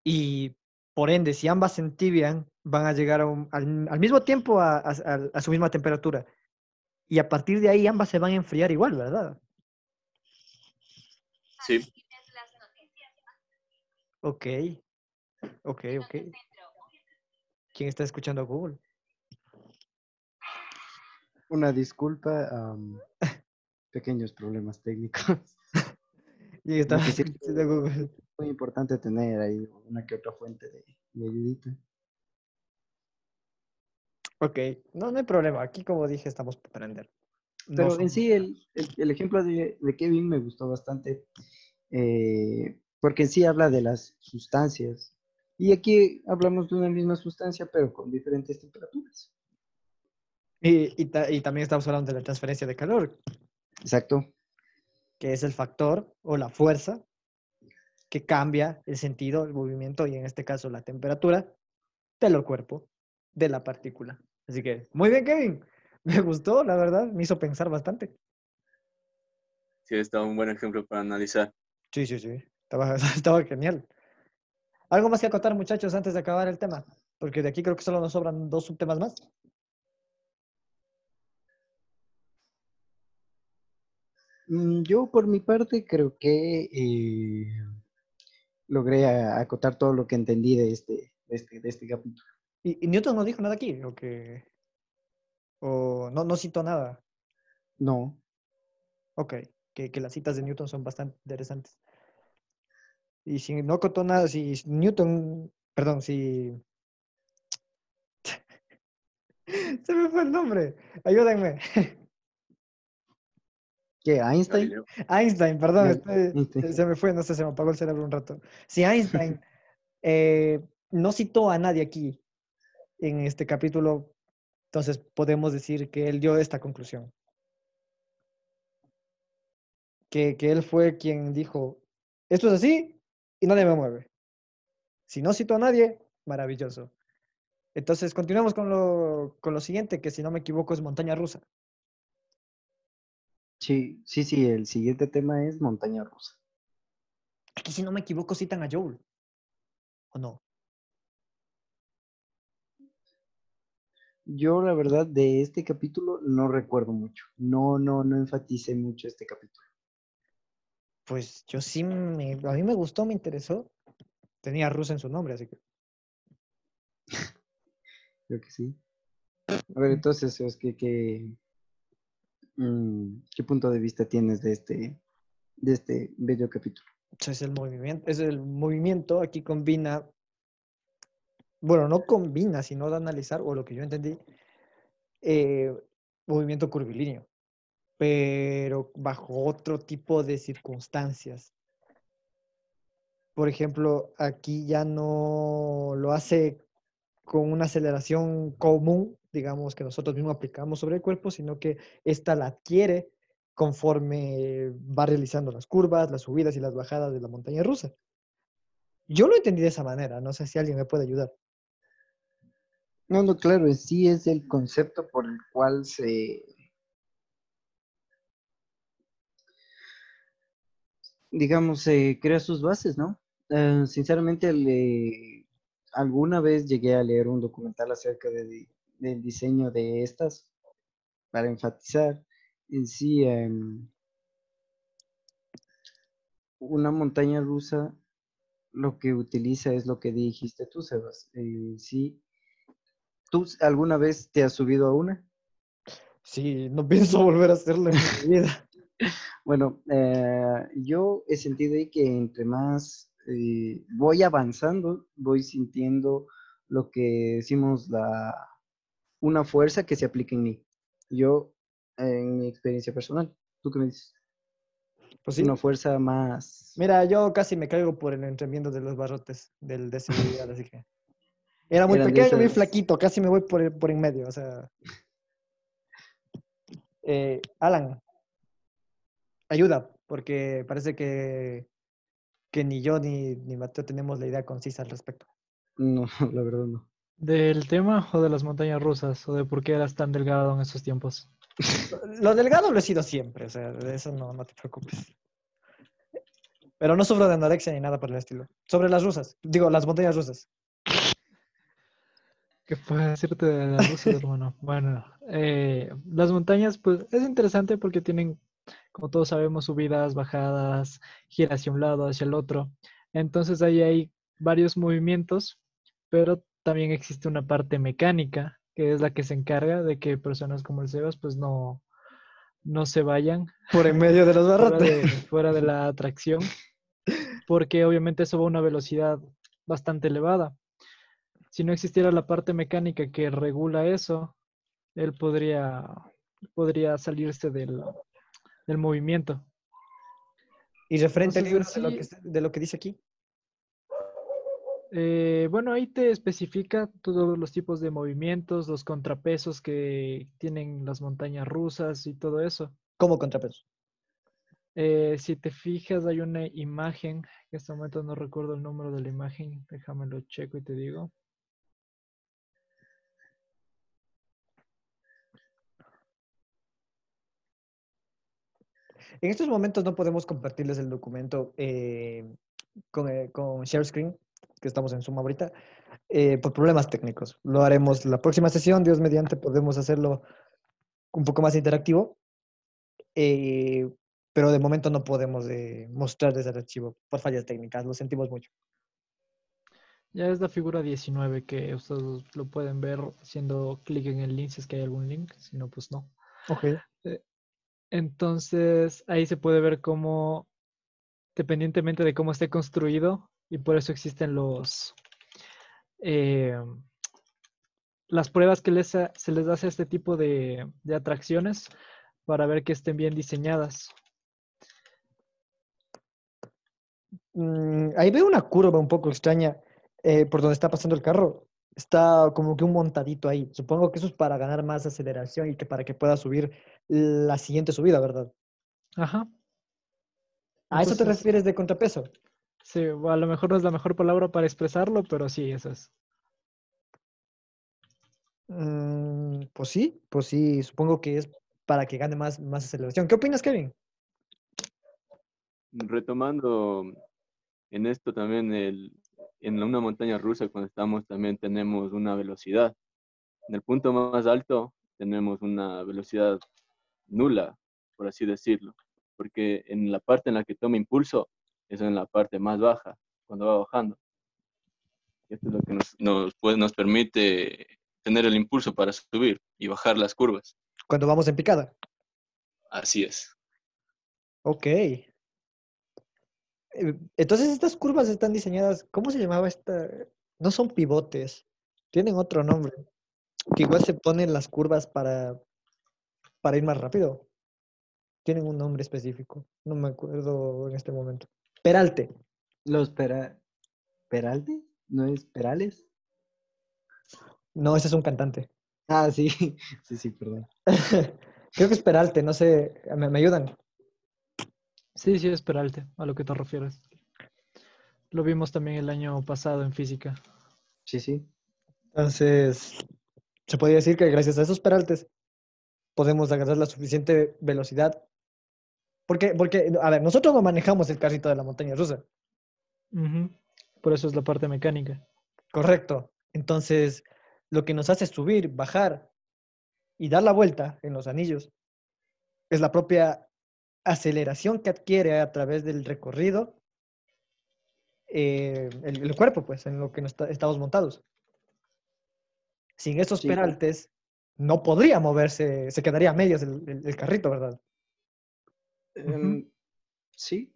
Y por ende, si ambas se entibian, van a llegar al, mismo tiempo a, su misma temperatura. Y a partir de ahí ambas se van a enfriar igual, ¿verdad? Sí. Ok. Ok, ok. ¿Quién está escuchando a Google? Una disculpa, pequeños problemas técnicos. ¿Quién está escuchando a Google? Muy importante tener ahí una que otra fuente de, de ayudita. Ok, no, no hay problema. Aquí, como dije, estamos para aprender. No Pero en sí, el, el- el ejemplo de, de Kevin me gustó bastante, eh, porque en sí habla de las sustancias. Y aquí hablamos de una misma sustancia, pero con diferentes temperaturas. Y, y ta- y también estamos hablando de la transferencia de calor, Exacto. que es el factor o la fuerza que cambia el sentido, el movimiento y en este caso la temperatura del cuerpo, de la partícula. Así que, muy bien, Kevin. Me gustó, la verdad, me hizo pensar bastante. Sí, está un buen ejemplo para analizar. Sí, sí, sí. Estaba, estaba genial. ¿Algo más que acotar, muchachos, antes de acabar el tema? Porque de aquí creo que solo nos sobran dos subtemas más. Mm, Yo, por mi parte, creo que eh, logré acotar todo lo que entendí de este, de este, de este capítulo. ¿Y, y Newton no dijo nada aquí? ¿O que.? ¿O no, no citó nada? No, Ok, que, que las citas de Newton son bastante interesantes. Y si no contó nada, si Newton, perdón, si... Se me fue el nombre, ayúdenme. ¿qué? ¿Einstein? Galileo. Einstein, perdón, Einstein. se me fue, no sé, se me apagó el cerebro un rato. Si Einstein eh, no citó a nadie aquí en este capítulo, entonces podemos decir que él dio esta conclusión. Que, que él fue quien dijo, esto es así y nadie me mueve. Si no citó a nadie, maravilloso. Entonces, continuamos con lo, con lo siguiente, que si no me equivoco es montaña rusa. Sí, sí, sí, el siguiente tema es montaña rusa. Aquí, si no me equivoco, citan a Joel. ¿O no? Yo, la verdad, de este capítulo no recuerdo mucho. No, no, no enfaticé mucho este capítulo. Pues yo sí, me, a mí me gustó, me interesó. Tenía rusa en su nombre, así que... Creo que sí. A ver, entonces, es que, que, mm, ¿qué punto de vista tienes de este, de este bello capítulo? Es el movimiento, es el movimiento, aquí combina, bueno, no combina, sino de analizar, o lo que yo entendí, eh, movimiento curvilíneo, pero bajo otro tipo de circunstancias. Por ejemplo, aquí ya no lo hace con una aceleración común, digamos, que nosotros mismos aplicamos sobre el cuerpo, sino que esta la adquiere conforme va realizando las curvas, las subidas y las bajadas de la montaña rusa. Yo lo entendí de esa manera, no sé si alguien me puede ayudar. No, no, claro, sí es el concepto por el cual se, digamos, se crea sus bases, ¿no? Eh, sinceramente, le- alguna vez llegué a leer un documental acerca de del diseño de estas para enfatizar en sí em, una montaña rusa lo que utiliza es lo que dijiste tú, Sebas. Sí, ¿tú alguna vez te has subido a una? Sí, no pienso volver a hacerlo en mi vida. Bueno, eh, yo he sentido ahí que entre más eh, voy avanzando, voy sintiendo lo que decimos la una fuerza que se aplica en mí. Yo, en mi experiencia personal, ¿tú qué me dices? Pues sí. Una fuerza más... Mira, yo casi me caigo por el entremiendo de los barrotes del de seguridad, así que... Era muy Eran pequeño, muy esas- flaquito, casi me voy por, el- por en medio, o sea... Eh, Alan, ayuda, porque parece que, que ni yo ni, ni Mateo tenemos la idea concisa al respecto. No, la verdad no. ¿Del tema o de las montañas rusas? ¿O de por qué eras tan delgado en esos tiempos? Lo delgado lo he sido siempre, o sea, de eso no, no te preocupes. Pero no sufro de anorexia ni nada por el estilo. Sobre las rusas, digo, las montañas rusas. ¿Qué puedo decirte de las rusas, hermano? Bueno, eh, las montañas, pues es interesante porque tienen como todos sabemos, subidas, bajadas, gira hacia un lado, hacia el otro. Entonces ahí hay varios movimientos, pero también existe una parte mecánica, que es la que se encarga de que personas como el Sebas pues no, no se vayan por en medio de los barrotes, fuera de la atracción, porque obviamente eso va a una velocidad bastante elevada. Si no existiera la parte mecánica que regula eso, él podría, podría salirse del, del movimiento. ¿Y referente al libro de, lo que, de lo que dice aquí? Eh, bueno, ahí te especifica todos los tipos de movimientos, los contrapesos que tienen las montañas rusas y todo eso. ¿Cómo contrapesos? Eh, si te fijas, hay una imagen, en este momento no recuerdo el número de la imagen, déjame lo checo y te digo. En estos momentos no podemos compartirles el documento eh, con, con share screen, que estamos en Zoom ahorita, eh, por problemas técnicos. Lo haremos la próxima sesión, Dios mediante, podemos hacerlo un poco más interactivo, eh, pero de momento no podemos eh, mostrarles el archivo por fallas técnicas, lo sentimos mucho. Ya es la figura 19 que ustedes lo pueden ver haciendo clic en el link si es que hay algún link, si no, pues no. Ok. Entonces, ahí se puede ver cómo, dependientemente de cómo esté construido, y por eso existen los eh, las pruebas que se les hace a este tipo de, atracciones para ver que estén bien diseñadas. Mm, ahí veo una curva un poco extraña eh, por donde está pasando el carro. Está como que un montadito ahí. Supongo que eso es para ganar más aceleración y que para que pueda subir la siguiente subida, ¿verdad? Ajá. ¿A eso te refieres de contrapeso? Sí, a lo mejor no es la mejor palabra para expresarlo, pero sí, eso es. Mm, pues sí, pues sí, supongo que es para que gane más, más aceleración. ¿Qué opinas, Kevin? Retomando en esto también, el, en una montaña rusa cuando estamos también tenemos una velocidad. En el punto más alto tenemos una velocidad nula, por así decirlo, porque en la parte en la que toma impulso eso en la parte más baja, cuando va bajando. Esto es lo que nos, nos, pues, nos permite tener el impulso para subir y bajar las curvas. Cuando vamos en picada. Así es. Ok. Eh, entonces estas curvas están diseñadas, ¿cómo se llamaba esta? No son pivotes, tienen otro nombre. Que igual se ponen las curvas para, para ir más rápido. Tienen un nombre específico, no me acuerdo en este momento. Peralte. Los pera... ¿Peralte? ¿No es Perales? No, ese es un cantante. Ah, sí, sí, sí, perdón. Creo que es Peralte, no sé, ¿me, ayudan? Sí, sí, es Peralte, a lo que te refieres. Lo vimos también el año pasado en física. Sí, sí. Entonces, se podría decir que gracias a esos peraltes podemos agarrar la suficiente velocidad porque, porque, a ver, nosotros no manejamos el carrito de la montaña rusa. Por eso es la parte mecánica. Correcto. Entonces, lo que nos hace subir, bajar y dar la vuelta en los anillos es la propia aceleración que adquiere a través del recorrido eh, el, cuerpo, pues, en lo que estamos montados. Sin esos peraltes, no podría moverse, se quedaría a medias el carrito, ¿verdad? Em, sí.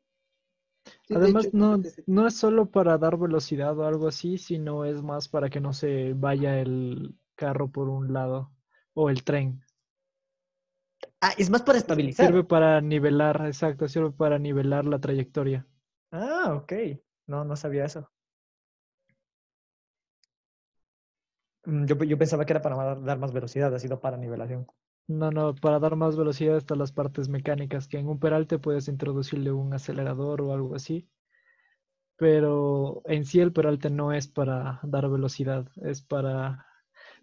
Además, no, no es solo para dar velocidad o algo así, sino es más para que no se vaya el carro por un lado o el tren. Ah, es más para estabilizar. Sirve para nivelar, exacto, sirve para nivelar la trayectoria. Ah, ok. No, no sabía eso. Mm, yo, yo pensaba que era para dar más velocidad, ha sido para nivelación. No, no, para dar más velocidad están las partes mecánicas, que en un peralte puedes introducirle un acelerador o algo así. Pero en sí el peralte no es para dar velocidad, es para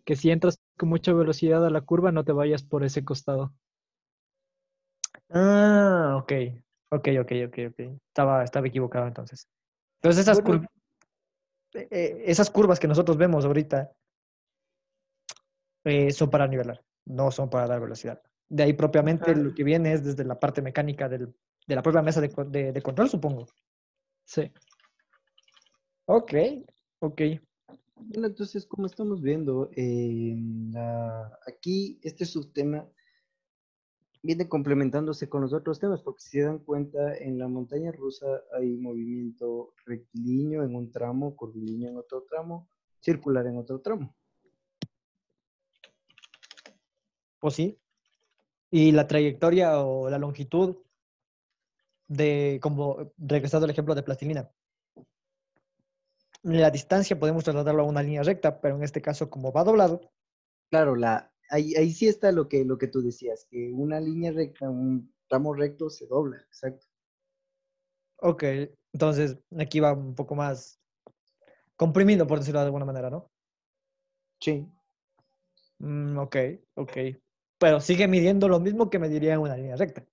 que si entras con mucha velocidad a la curva no te vayas por ese costado. Ah, ok. Ok, ok, ok, ok. Estaba, estaba equivocado entonces. Entonces esas, eh, eh, esas curvas que nosotros vemos ahorita eh, son para nivelar no son para dar velocidad. De ahí propiamente lo que viene es desde la parte mecánica del, de la propia mesa de, de, de control, supongo. Sí. Ok, ok. Bueno, entonces, como estamos viendo, eh, la- aquí este subtema viene complementándose con los otros temas, porque si se dan cuenta, en la montaña rusa hay movimiento rectilíneo en un tramo, curvilíneo en otro tramo, circular en otro tramo. Pues sí. Y la trayectoria o la longitud de, como regresando al ejemplo de plastilina. La distancia podemos trasladarlo a una línea recta, pero en este caso, como va doblado, Claro, la, ahí, ahí sí está lo que, lo que tú decías, que una línea recta, un tramo recto se dobla, exacto. ok. Entonces, aquí va un poco más comprimido, por decirlo de alguna manera, ¿no? Sí. Mm, ok, ok. Pero sigue midiendo lo mismo que mediría en una línea recta.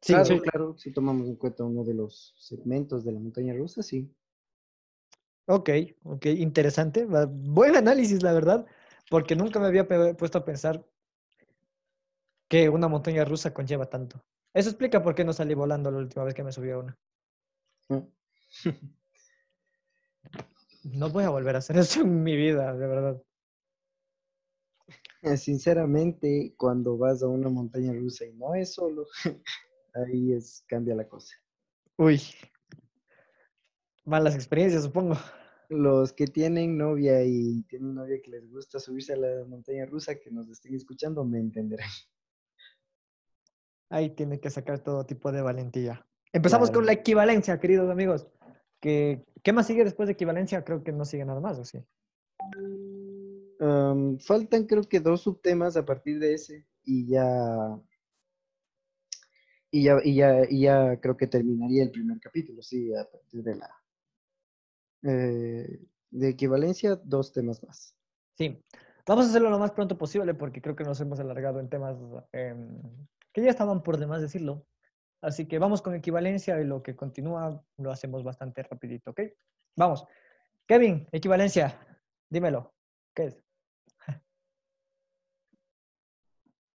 Sí, claro, sí. claro, si tomamos en cuenta uno de los segmentos de la montaña rusa, sí. Ok, ok, interesante. Buen análisis, la verdad, porque nunca me había puesto a pensar que una montaña rusa conlleva tanto. Eso explica por qué no salí volando la última vez que me subí a una. Mm. No voy a volver a hacer eso en mi vida, de verdad. Eh, Sinceramente, cuando vas a una montaña rusa y no es solo, ahí es, cambia la cosa. Uy. Malas experiencias, supongo. Los que tienen novia y tienen novia que les gusta subirse a la montaña rusa, que nos estén escuchando, me entenderán. Ahí tiene que sacar todo tipo de valentía. Empezamos con la equivalencia, queridos amigos. ¿Qué, ¿Qué más sigue después de equivalencia? Creo que no sigue nada más, ¿o sí? Am, faltan creo que dos subtemas a partir de ese y ya, y ya, y ya, y ya creo que terminaría el primer capítulo, sí, a partir de la eh, de equivalencia, dos temas más. Sí, vamos a hacerlo lo más pronto posible porque creo que nos hemos alargado en temas em, que ya estaban por demás decirlo. Así que vamos con equivalencia y lo que continúa lo hacemos bastante rapidito, ¿ok? Vamos. Kevin, equivalencia, dímelo. ¿Qué es?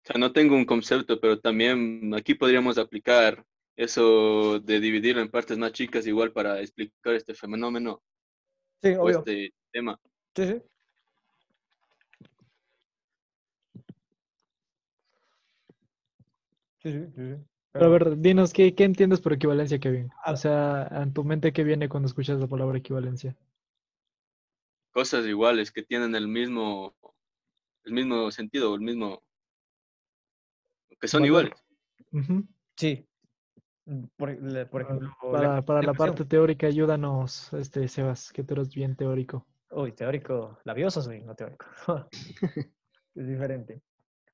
O sea, no tengo un concepto, pero también aquí podríamos aplicar eso de dividirlo en partes más chicas igual para explicar este fenómeno Sí, o obvio. este tema. Sí, sí. Sí, sí, sí. Pero a ver, dinos, ¿qué, qué entiendes por equivalencia, Kevin? Ah. O sea, en tu mente, ¿qué viene cuando escuchas la palabra equivalencia? Cosas iguales que tienen el mismo, el mismo sentido, el mismo, que son Valor. iguales. Sí. Por, por ejemplo, Para, para la parte teórica, ayúdanos, este, Sebas, que tú eres bien teórico. Uy, teórico, labioso soy, no teórico. es diferente.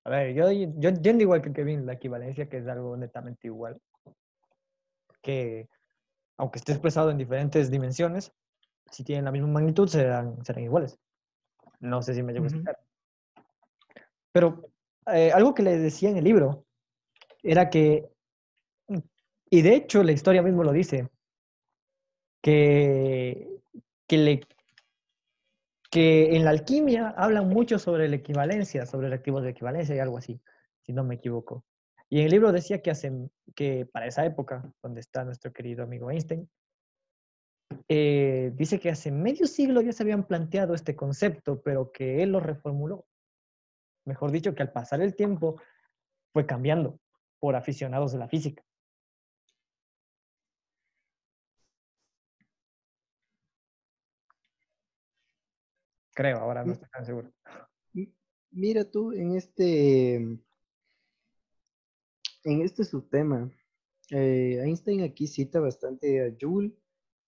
A ver, yo, yo entiendo igual que Kevin la equivalencia, que es algo netamente igual. Que aunque esté expresado en diferentes dimensiones, si tienen la misma magnitud, serán, serán iguales. No sé si me llevo a explicar. Pero eh, algo que le decía en el libro era que, y de hecho la historia mismo lo dice, que, que, le, que en la alquimia hablan mucho sobre la equivalencia, sobre reactivos de equivalencia y algo así, si no me equivoco. Y en el libro decía que, hace, que para esa época, donde está nuestro querido amigo Einstein, eh, dice que hace medio siglo ya se habían planteado este concepto, pero que él lo reformuló. Mejor dicho, que al pasar el tiempo fue cambiando por aficionados de la física. Creo, ahora no estoy tan seguro. Mira tú, en este, en este subtema, eh, Einstein aquí cita bastante a Joule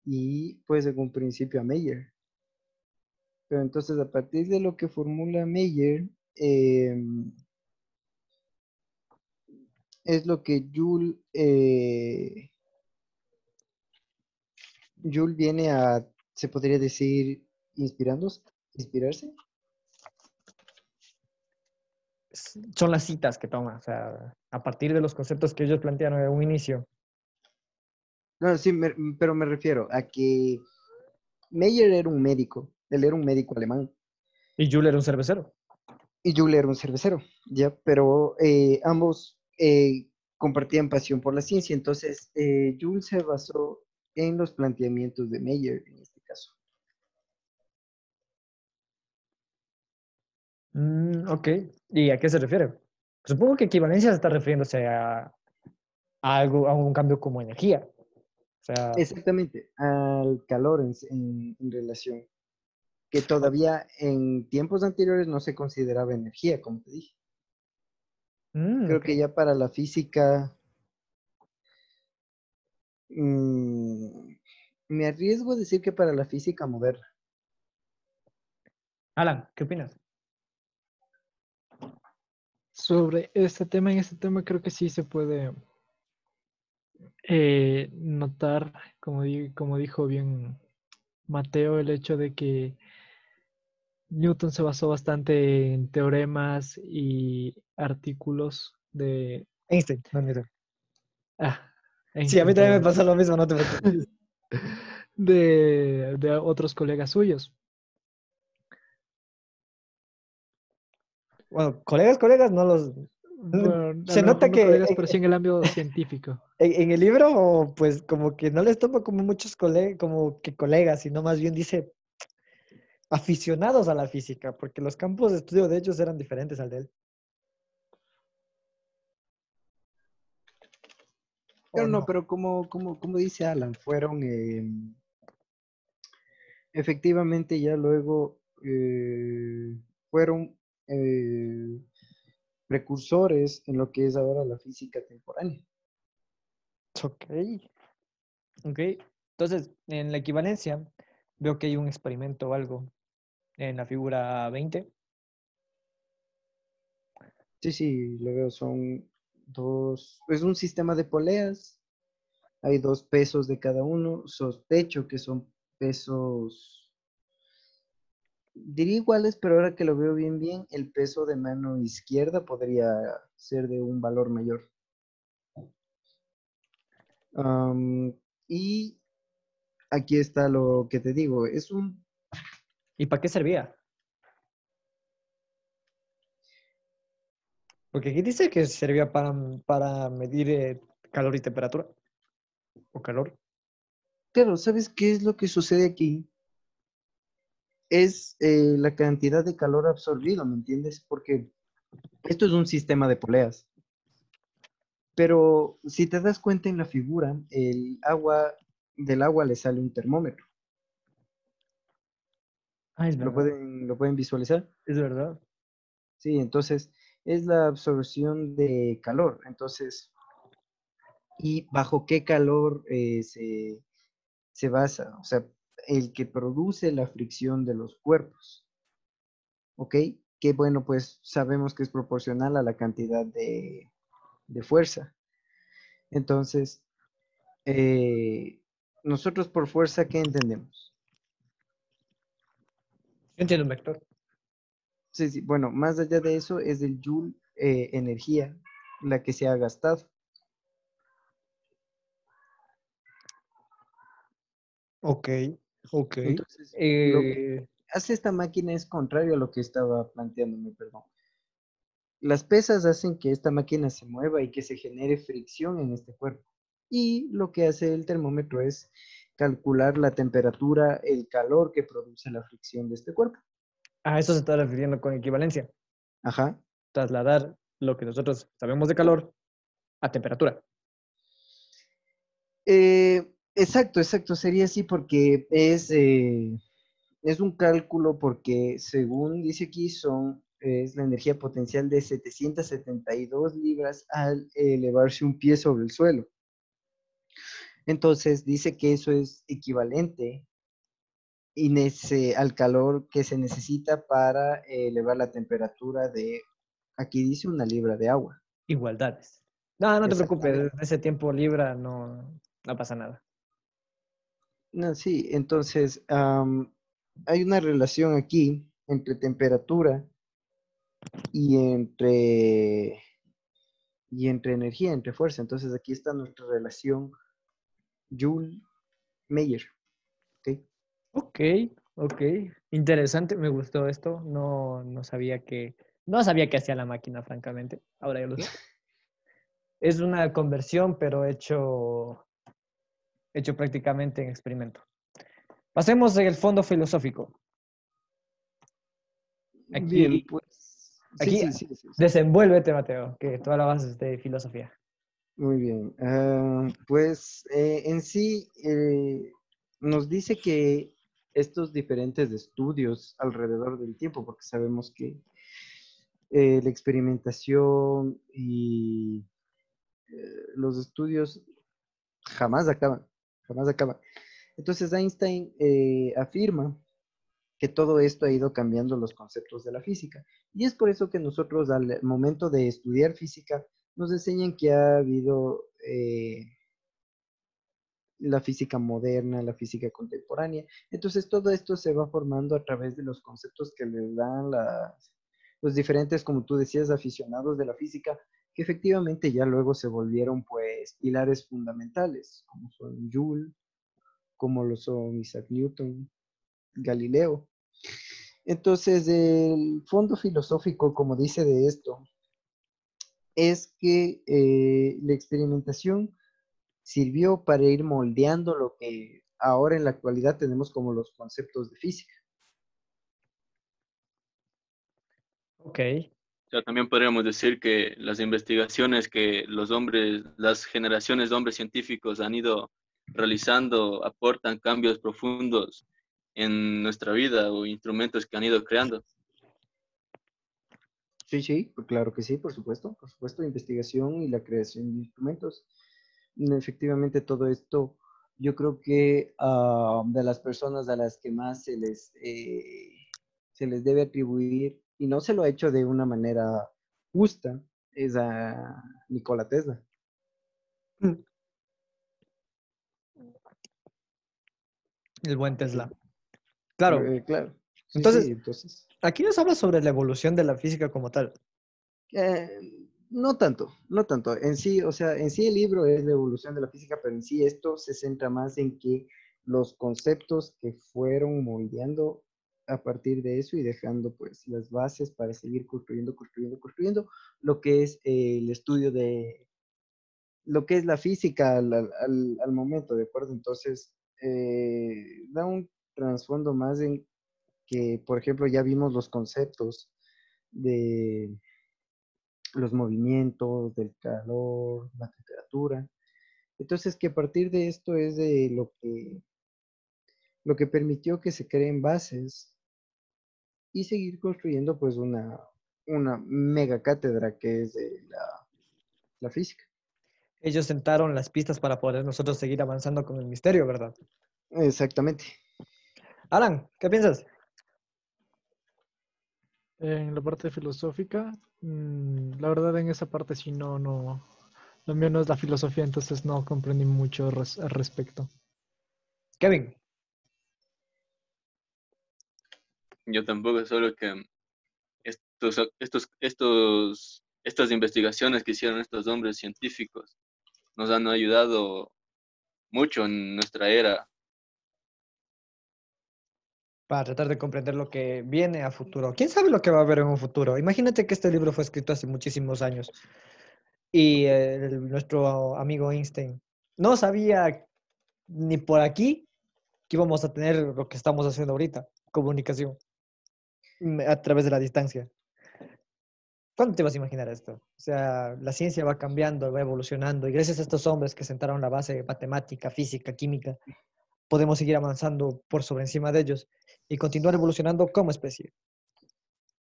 y pues en un principio a Meyer. Pero entonces a partir de lo que formula Meyer, em, es lo que Joule, eh, Joule viene a, se podría decir, inspirándose, inspirarse. Son las citas que toma, o sea, a partir de los conceptos que ellos plantearon en un inicio. No, sí, me- pero me refiero a que Meyer era un médico, él era un médico alemán. Y Joule era un cervecero. y Joule era un cervecero, ¿ya? Pero eh, ambos eh, compartían pasión por la ciencia, entonces eh, Joule se basó en los planteamientos de Meyer en este caso. Mm, ok, ¿y a qué se refiere? Supongo que equivalencia se está refiriéndose a, algo, a un cambio como energía. Exactamente, al calor en, relación, que todavía en tiempos anteriores no se consideraba energía, como te dije. Mm, Creo que ya para la física, mm, me arriesgo a decir que para la física moderna. Alan, ¿qué opinas? Sobre este tema, en este tema creo que sí se puede eh, notar, como, como dijo bien Mateo, el hecho de que Newton se basó bastante en teoremas y artículos de Einstein, no Newton. Ah, sí, a mí también me pasa lo mismo, no te preocupes. de, de otros colegas suyos. Bueno, colegas, colegas, no los, se nota que... pero sí en el ámbito científico. En, el libro, pues como que no les toma como muchos colegas, como que colegas, sino más bien dice aficionados a la física, porque los campos de estudio de ellos eran diferentes al de él. Pero no, pero como, como, como dice Alan, fueron em, efectivamente ya luego eh, fueron eh, precursores en lo que es ahora la física temporánea. Ok. Ok. Entonces, en la equivalencia, veo que hay un experimento o algo en la figura 20. Sí, sí, lo veo. Son dos. Es un sistema de poleas. Hay dos pesos de cada uno. Sospecho que son pesos diría iguales, pero ahora que lo veo bien, bien, el peso de mano izquierda podría ser de un valor mayor. y aquí está lo que te digo, es un... ¿Y para qué servía? Porque aquí dice que servía para, para medir eh, calor y temperatura. O calor. Claro, ¿sabes qué es lo que sucede aquí? Es eh, la cantidad de calor absorbido, ¿me entiendes? Porque esto es un sistema de poleas. Pero si te das cuenta en la figura, el agua, del agua le sale un termómetro. Ah, es ¿Lo pueden, ¿Lo pueden visualizar? Es verdad. Sí, entonces es la absorción de calor. Entonces, ¿y bajo qué calor eh, se, se basa? O sea, el que produce la fricción de los cuerpos. ¿Ok? Que bueno, pues sabemos que es proporcional a la cantidad de, fuerza. Entonces, eh, nosotros por fuerza, ¿qué entendemos? Entiendo un vector. Sí, sí, bueno, más allá de eso es el joule eh, energía la que se ha gastado. Ok. Ok. Entonces, lo que eh, hace esta máquina es contrario a lo que estaba planteándome, perdón. Las pesas hacen que esta máquina se mueva y que se genere fricción en este cuerpo. Y lo que hace el termómetro es calcular la temperatura, el calor que produce la fricción de este cuerpo. A eso se está refiriendo con equivalencia. Ajá. Trasladar lo que nosotros sabemos de calor a temperatura. Eh, Exacto, exacto, sería así porque es, eh, es un cálculo porque según dice aquí son, es la energía potencial de 772 libras al elevarse un pie sobre el suelo. Entonces dice que eso es equivalente al calor que se necesita para elevar la temperatura de, aquí dice una libra de agua. Igualdades. No, no te preocupes, ese tiempo libra no, no pasa nada. No, sí, entonces hay una relación aquí entre temperatura y entre y entre energía, entre fuerza. Entonces aquí está nuestra relación Joule-Meyer. ¿Okay? ok, ok. Interesante, me gustó esto. No, no sabía que No sabía qué hacía la máquina, francamente. Ahora ya lo sé. Es una conversión, pero hecho, hecho prácticamente en experimento. Pasemos al fondo filosófico. Aquí, pues. aquí desenvuélvete, Mateo, que tú hablabas de filosofía. Muy bien. Ah, pues eh, en sí eh, nos dice que estos diferentes estudios alrededor del tiempo, porque sabemos que eh, la experimentación y los estudios jamás acaban, jamás acaban. Entonces Einstein afirma que todo esto ha ido cambiando los conceptos de la física. Y es por eso que nosotros al momento de estudiar física nos enseñan que ha habido eh, la física moderna, la física contemporánea. Entonces todo esto se va formando a través de los conceptos que les dan los diferentes, como tú decías, aficionados de la física, que efectivamente ya luego se volvieron pues pilares fundamentales, como son Joule, como lo son Isaac Newton, Galileo. Entonces, el fondo filosófico, como dice de esto, es que eh, la experimentación sirvió para ir moldeando lo que ahora en la actualidad tenemos como los conceptos de física. Ok. También podríamos decir que las investigaciones que los hombres, las generaciones de hombres científicos han ido realizando aportan cambios profundos en nuestra vida o instrumentos que han ido creando. Sí, sí, claro que sí, por supuesto, por supuesto, investigación y la creación de instrumentos. Efectivamente, todo esto, yo creo que ah, de las personas a las que más se les, eh, se les debe atribuir, y no se lo ha hecho de una manera justa, es a Nikola Tesla. El buen Tesla. Claro. Eh, claro. entonces, entonces, Aquí nos habla sobre la evolución de la física como tal. Eh, no tanto, no tanto. En sí, o sea, en sí el libro es la evolución de la física, pero en sí esto se centra más en que los conceptos que fueron moldeando a partir de eso y dejando pues las bases para seguir construyendo, construyendo, construyendo lo que es el estudio de lo que es la física al, momento, ¿de acuerdo? Entonces, eh, da un trasfondo más en que, por ejemplo, ya vimos los conceptos de los movimientos, del calor, la temperatura. Entonces, que a partir de esto es de lo que, lo que permitió que se creen bases y seguir construyendo pues una, una mega cátedra que es de la, la física. Ellos sentaron las pistas para poder nosotros seguir avanzando con el misterio, ¿verdad? Exactamente. Alan, ¿qué piensas? En la parte filosófica, mm, la verdad en esa parte sí no, no, lo mío no es la filosofía, entonces no comprendí mucho al respecto. Kevin. Yo tampoco, solo que estos, estos, estos, estas investigaciones que hicieron estos hombres científicos nos han ayudado mucho en nuestra era para tratar de comprender lo que viene a futuro. ¿Quién sabe lo que va a haber en un futuro? Imagínate que este libro fue escrito hace muchísimos años y nuestro amigo Einstein no sabía ni por aquí que íbamos a tener lo que estamos haciendo ahorita, comunicación a través de la distancia. ¿Cuándo te vas a imaginar esto? O sea, la ciencia va cambiando, va evolucionando y gracias a estos hombres que sentaron la base matemática, física, química, podemos seguir avanzando por sobre encima de ellos y continuar evolucionando como especie.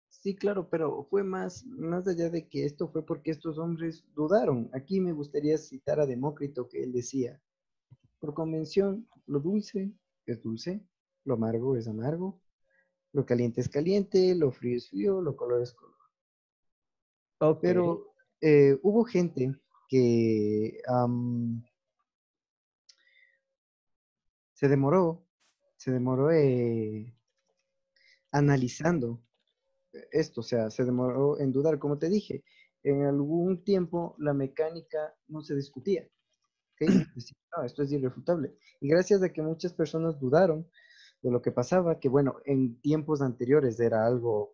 Sí, claro, pero fue más, más allá de que esto fue porque estos hombres dudaron. Aquí me gustaría citar a Demócrito que él decía, por convención, lo dulce es dulce, lo amargo es amargo, lo caliente es caliente, lo frío es frío, lo color es color. Pero eh, hubo gente que se demoró, se demoró eh, analizando esto, o sea, se demoró en dudar, como te dije, en algún tiempo la mecánica no se discutía. esto es irrefutable. Y gracias a que muchas personas dudaron de lo que pasaba, que bueno, en tiempos anteriores era algo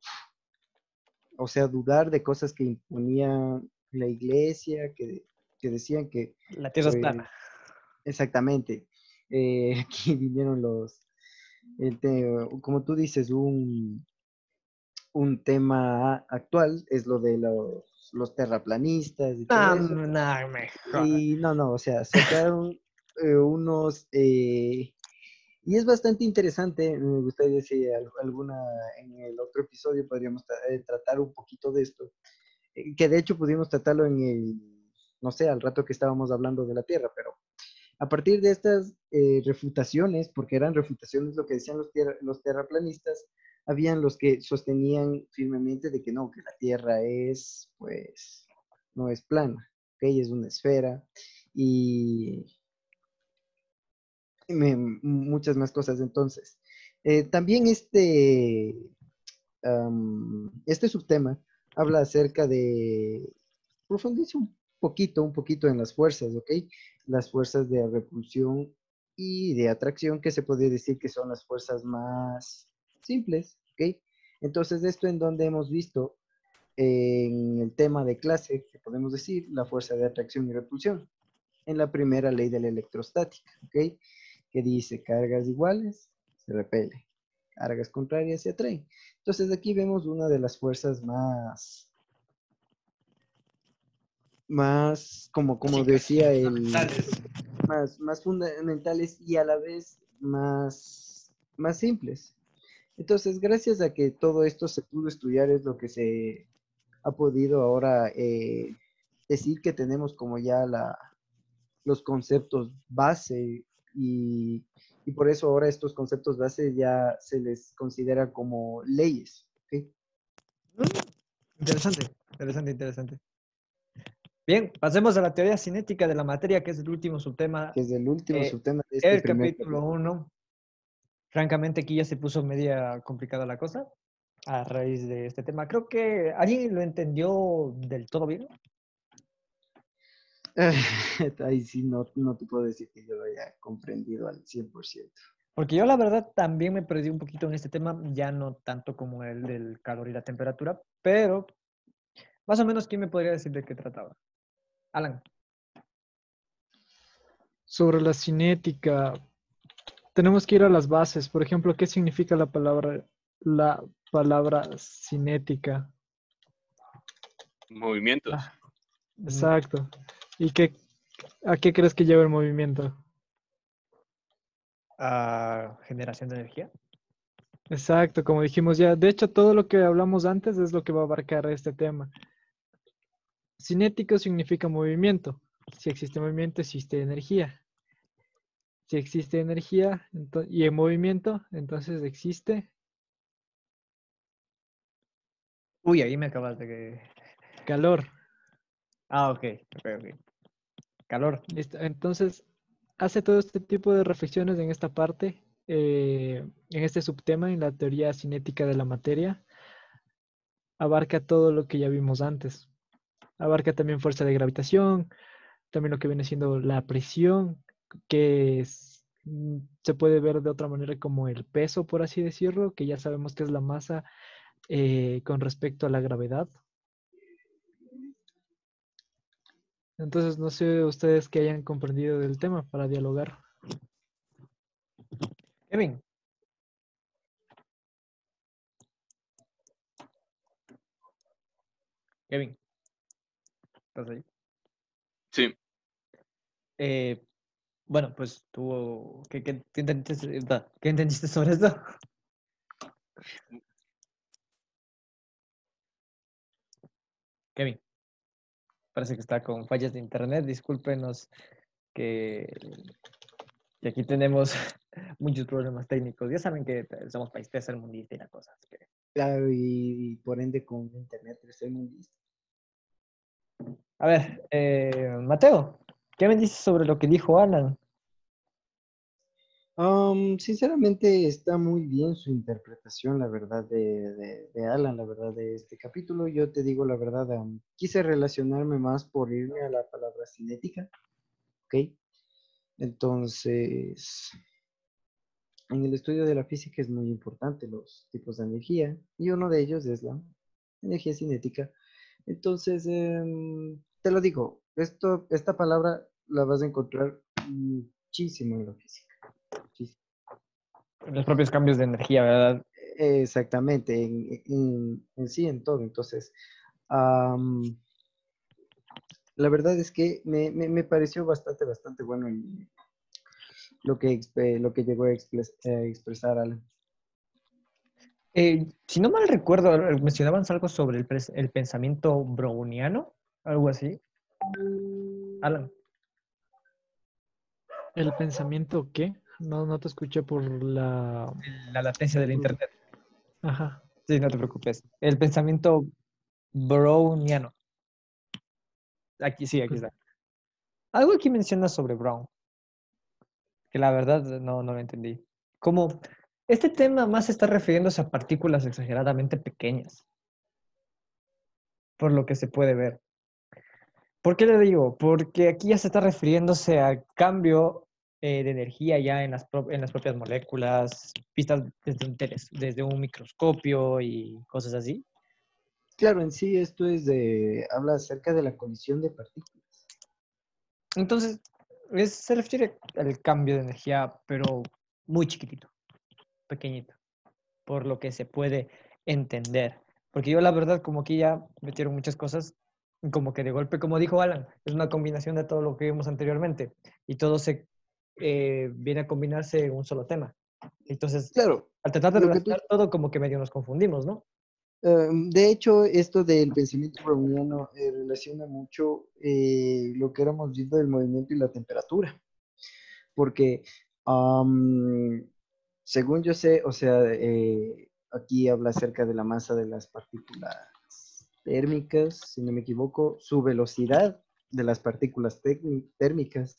o sea, dudar de cosas que imponía la iglesia, que, que decían que... La tierra es eh, plana. Exactamente. Eh, aquí vinieron los, el te- como tú dices, un, un tema actual es lo de los, los terraplanistas y todo No, eso. no, me jodas. Y no, no, o sea, sacaron eh, unos, eh, y es bastante interesante, me gustaría si al- alguna, en el otro episodio podríamos eh, tratar un poquito de esto, eh, que de hecho pudimos tratarlo en el, no sé, al rato que estábamos hablando de la Tierra, pero a partir de estas eh, refutaciones, porque eran refutaciones lo que decían los, tierra- los terraplanistas, habían los que sostenían firmemente de que no, que la Tierra es, pues, no es plana, ¿ok? Es una esfera y muchas más cosas. Entonces, eh, también este, este subtema habla acerca de, profundiza un poquito, un poquito en las fuerzas, ¿ok? Las fuerzas de repulsión y de atracción, que se puede decir que son las fuerzas más simples, ¿ok? Entonces, esto en donde hemos visto en el tema de clase, que podemos decir, la fuerza de atracción y repulsión, en la primera ley de la electrostática, ¿ok? Que dice cargas iguales se repele, cargas contrarias se atraen. Entonces aquí vemos una de las fuerzas más, más, como, como decía el, más, más fundamentales y a la vez más, más simples. Entonces, gracias a que todo esto se pudo estudiar es lo que se ha podido ahora eh, decir que tenemos como ya la, los conceptos base y, y por eso ahora estos conceptos base ya se les considera como leyes. Interesante, interesante, interesante. Bien, pasemos a la teoría cinética de la materia, que es el último subtema, Que es el último Eh, subtema de este el capítulo 1. Francamente, aquí ya se puso media complicada la cosa a raíz de este tema. Creo que alguien lo entendió del todo bien. Ahí sí, no, no te puedo decir que yo lo haya comprendido al 100%. Porque yo la verdad también me perdí un poquito en este tema, ya no tanto como el del calor y la temperatura, pero más o menos, ¿quién me podría decir de qué trataba? Alan. Sobre la cinética, tenemos que ir a las bases. Por ejemplo, ¿qué significa la palabra, la palabra cinética? Movimientos. Ah. Exacto. ¿Y qué, a qué crees que lleva el movimiento? Ah, generación de energía. Exacto, como dijimos ya. De hecho, todo lo que hablamos antes es lo que va a abarcar este tema. Cinético significa movimiento. Si existe movimiento, existe energía. Si existe energía y en movimiento, entonces existe Uy, ahí me acabas de... calor. Ah, ok, ok. Calor. Listo. Entonces, hace todo este tipo de reflexiones en esta parte, eh, en este subtema, en la teoría cinética de la materia. Abarca todo lo que ya vimos antes. Abarca también fuerza de gravitación, también lo que viene siendo la presión, que es- se puede ver de otra manera como el peso, por así decirlo, que ya sabemos que es la masa eh, con respecto a la gravedad. Entonces, no sé ustedes que hayan comprendido del tema para dialogar. Kevin. Kevin. ¿Estás ahí? Sí, Eh, bueno, pues tú, ¿qué, qué, qué entendiste, ¿qué entendiste sobre esto? Kevin. Parece que está con fallas de internet. Discúlpenos que, que aquí tenemos muchos problemas técnicos. Ya saben que somos país tercermundista y la cosa. así que- Claro, y, y por ende con internet tercermundista. A ver, eh, Mateo, ¿qué me dices sobre lo que dijo Alan? Um, sinceramente está muy bien su interpretación, la verdad, de, de- Alan, la verdad, de este capítulo. Yo te digo la verdad, um, quise relacionarme más por irme a la palabra cinética, ¿ok? Entonces, en el estudio de la física es muy importante los tipos de energía y uno de ellos es la energía cinética. Entonces, em, te lo digo, esto, esta palabra la vas a encontrar muchísimo en la física. Los propios cambios de energía, ¿verdad? Exactamente, en, sí, en todo. Entonces, la verdad es que me, pareció bastante, bastante bueno lo que, lo que llegó a, expresar Alan. Eh, si no mal recuerdo, mencionaban algo sobre el, el pensamiento browniano, algo así. Alan. ¿El pensamiento qué? No, no te escuché por la... La latencia del internet. Ajá. Sí, no te preocupes. El pensamiento browniano. Aquí sí, aquí está. Algo aquí menciona sobre Brown. Que la verdad no, no lo entendí. Como este tema más está refiriéndose a partículas exageradamente pequeñas. Por lo que se puede ver. ¿Por qué le digo? Porque aquí ya se está refiriéndose al cambio eh, de energía ya en las, en las propias moléculas, vistas desde un, desde un microscopio y cosas así. Claro, en sí esto es de, habla acerca de la colisión de partículas. Entonces, es, se refiere al cambio de energía, pero muy chiquitito, pequeñito, por lo que se puede entender. Porque yo la verdad, como aquí ya metieron muchas cosas, como que de golpe, como dijo Alan, es una combinación de todo lo que vimos anteriormente y todo se eh, viene a combinarse en un solo tema. Entonces, claro, al tratar de relacionar todo, como que medio nos confundimos, ¿no? Em, de hecho, esto del pensamiento browniano eh, relaciona mucho eh, lo que éramos viendo del movimiento y la temperatura. Porque, según yo sé, o sea, aquí habla acerca de la masa de las partículas térmicas, si no me equivoco, su velocidad de las partículas térmicas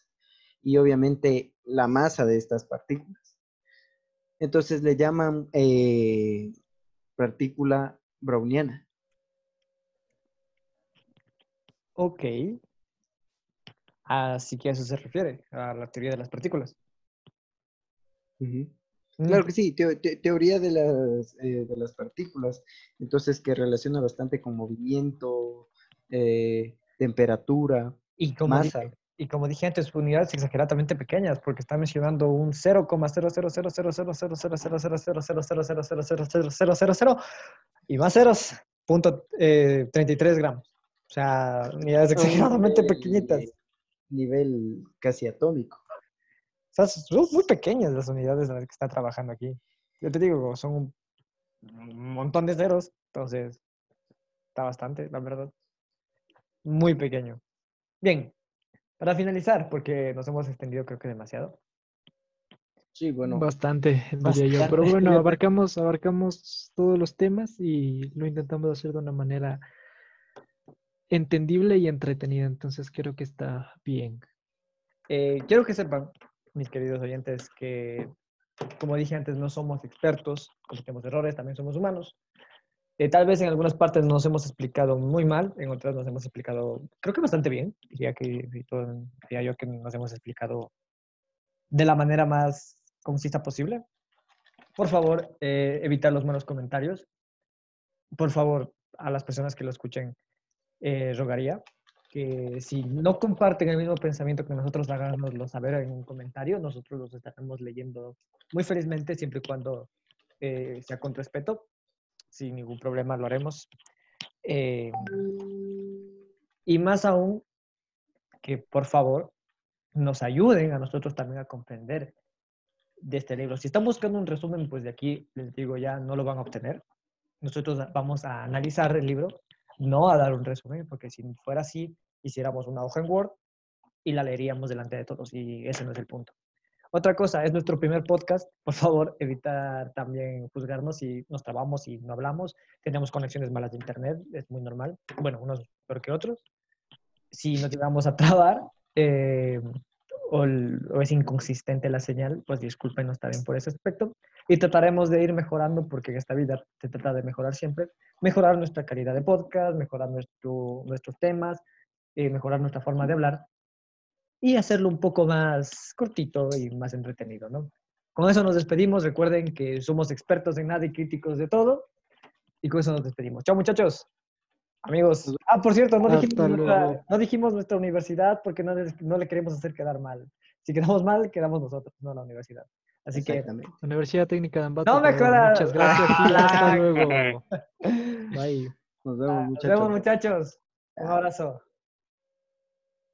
y obviamente la masa de estas partículas. Entonces le llaman eh, partícula browniana. Ok. Así que a eso se refiere, a la teoría de las partículas. Claro que sí, teoría de las, eh, de las partículas, entonces que relaciona bastante con movimiento, eh, temperatura, y masa. Y como dije antes, unidades exageradamente pequeñas, porque está mencionando un 0,0000000000000000000 y más ceros, punto 33 gramos. O sea, unidades exageradamente pequeñitas. Nivel casi atómico son muy pequeñas las unidades en las que está trabajando aquí. Yo te digo, son un montón de ceros, entonces está bastante, la verdad. Muy pequeño. Bien, para finalizar, porque nos hemos extendido creo que demasiado. Sí, bueno. Bastante, diría yo. Pero bueno, abarcamos, abarcamos todos los temas y lo intentamos hacer de una manera entendible y entretenida. Entonces creo que está bien. Eh, quiero que sepan mis queridos oyentes, que como dije antes, no somos expertos, cometemos errores, también somos humanos. Eh, tal vez en algunas partes nos hemos explicado muy mal, en otras nos hemos explicado, creo que bastante bien, diría, que, diría yo que nos hemos explicado de la manera más concisa posible. Por favor, eh, evitar los malos comentarios. Por favor, a las personas que lo escuchen, eh, rogaría que si no comparten el mismo pensamiento que nosotros, háganoslo saber en un comentario. Nosotros los estaremos leyendo muy felizmente, siempre y cuando eh, sea con respeto. Sin ningún problema lo haremos. Eh, y más aún, que por favor nos ayuden a nosotros también a comprender de este libro. Si están buscando un resumen, pues de aquí les digo ya no lo van a obtener. Nosotros vamos a analizar el libro no a dar un resumen, porque si fuera así, hiciéramos una hoja en Word y la leeríamos delante de todos y ese no es el punto. Otra cosa, es nuestro primer podcast. Por favor, evitar también juzgarnos si nos trabamos y no hablamos. Tenemos conexiones malas de internet, es muy normal. Bueno, unos peor que otros. Si nos llegamos a trabar eh, o, es inconsistente la señal, pues discúlpenos también por ese aspecto. Y trataremos de ir mejorando porque en esta vida se trata de mejorar siempre. Mejorar nuestra calidad de podcast, mejorar nuestro, nuestros temas, eh, mejorar nuestra forma de hablar y hacerlo un poco más cortito y más entretenido, ¿no? Con eso nos despedimos. Recuerden que somos expertos en nada y críticos de todo. Y con eso nos despedimos. Chao, muchachos. Amigos. Ah, por cierto, no dijimos, nuestra, no dijimos nuestra universidad porque no, le queremos hacer quedar mal. Si quedamos mal, quedamos nosotros, no la universidad. Así que. Universidad Técnica de Ambato. No me jodas. Muchas gracias y hasta luego. Bye. Nos vemos, nos muchachos. vemos, muchachos. Un abrazo.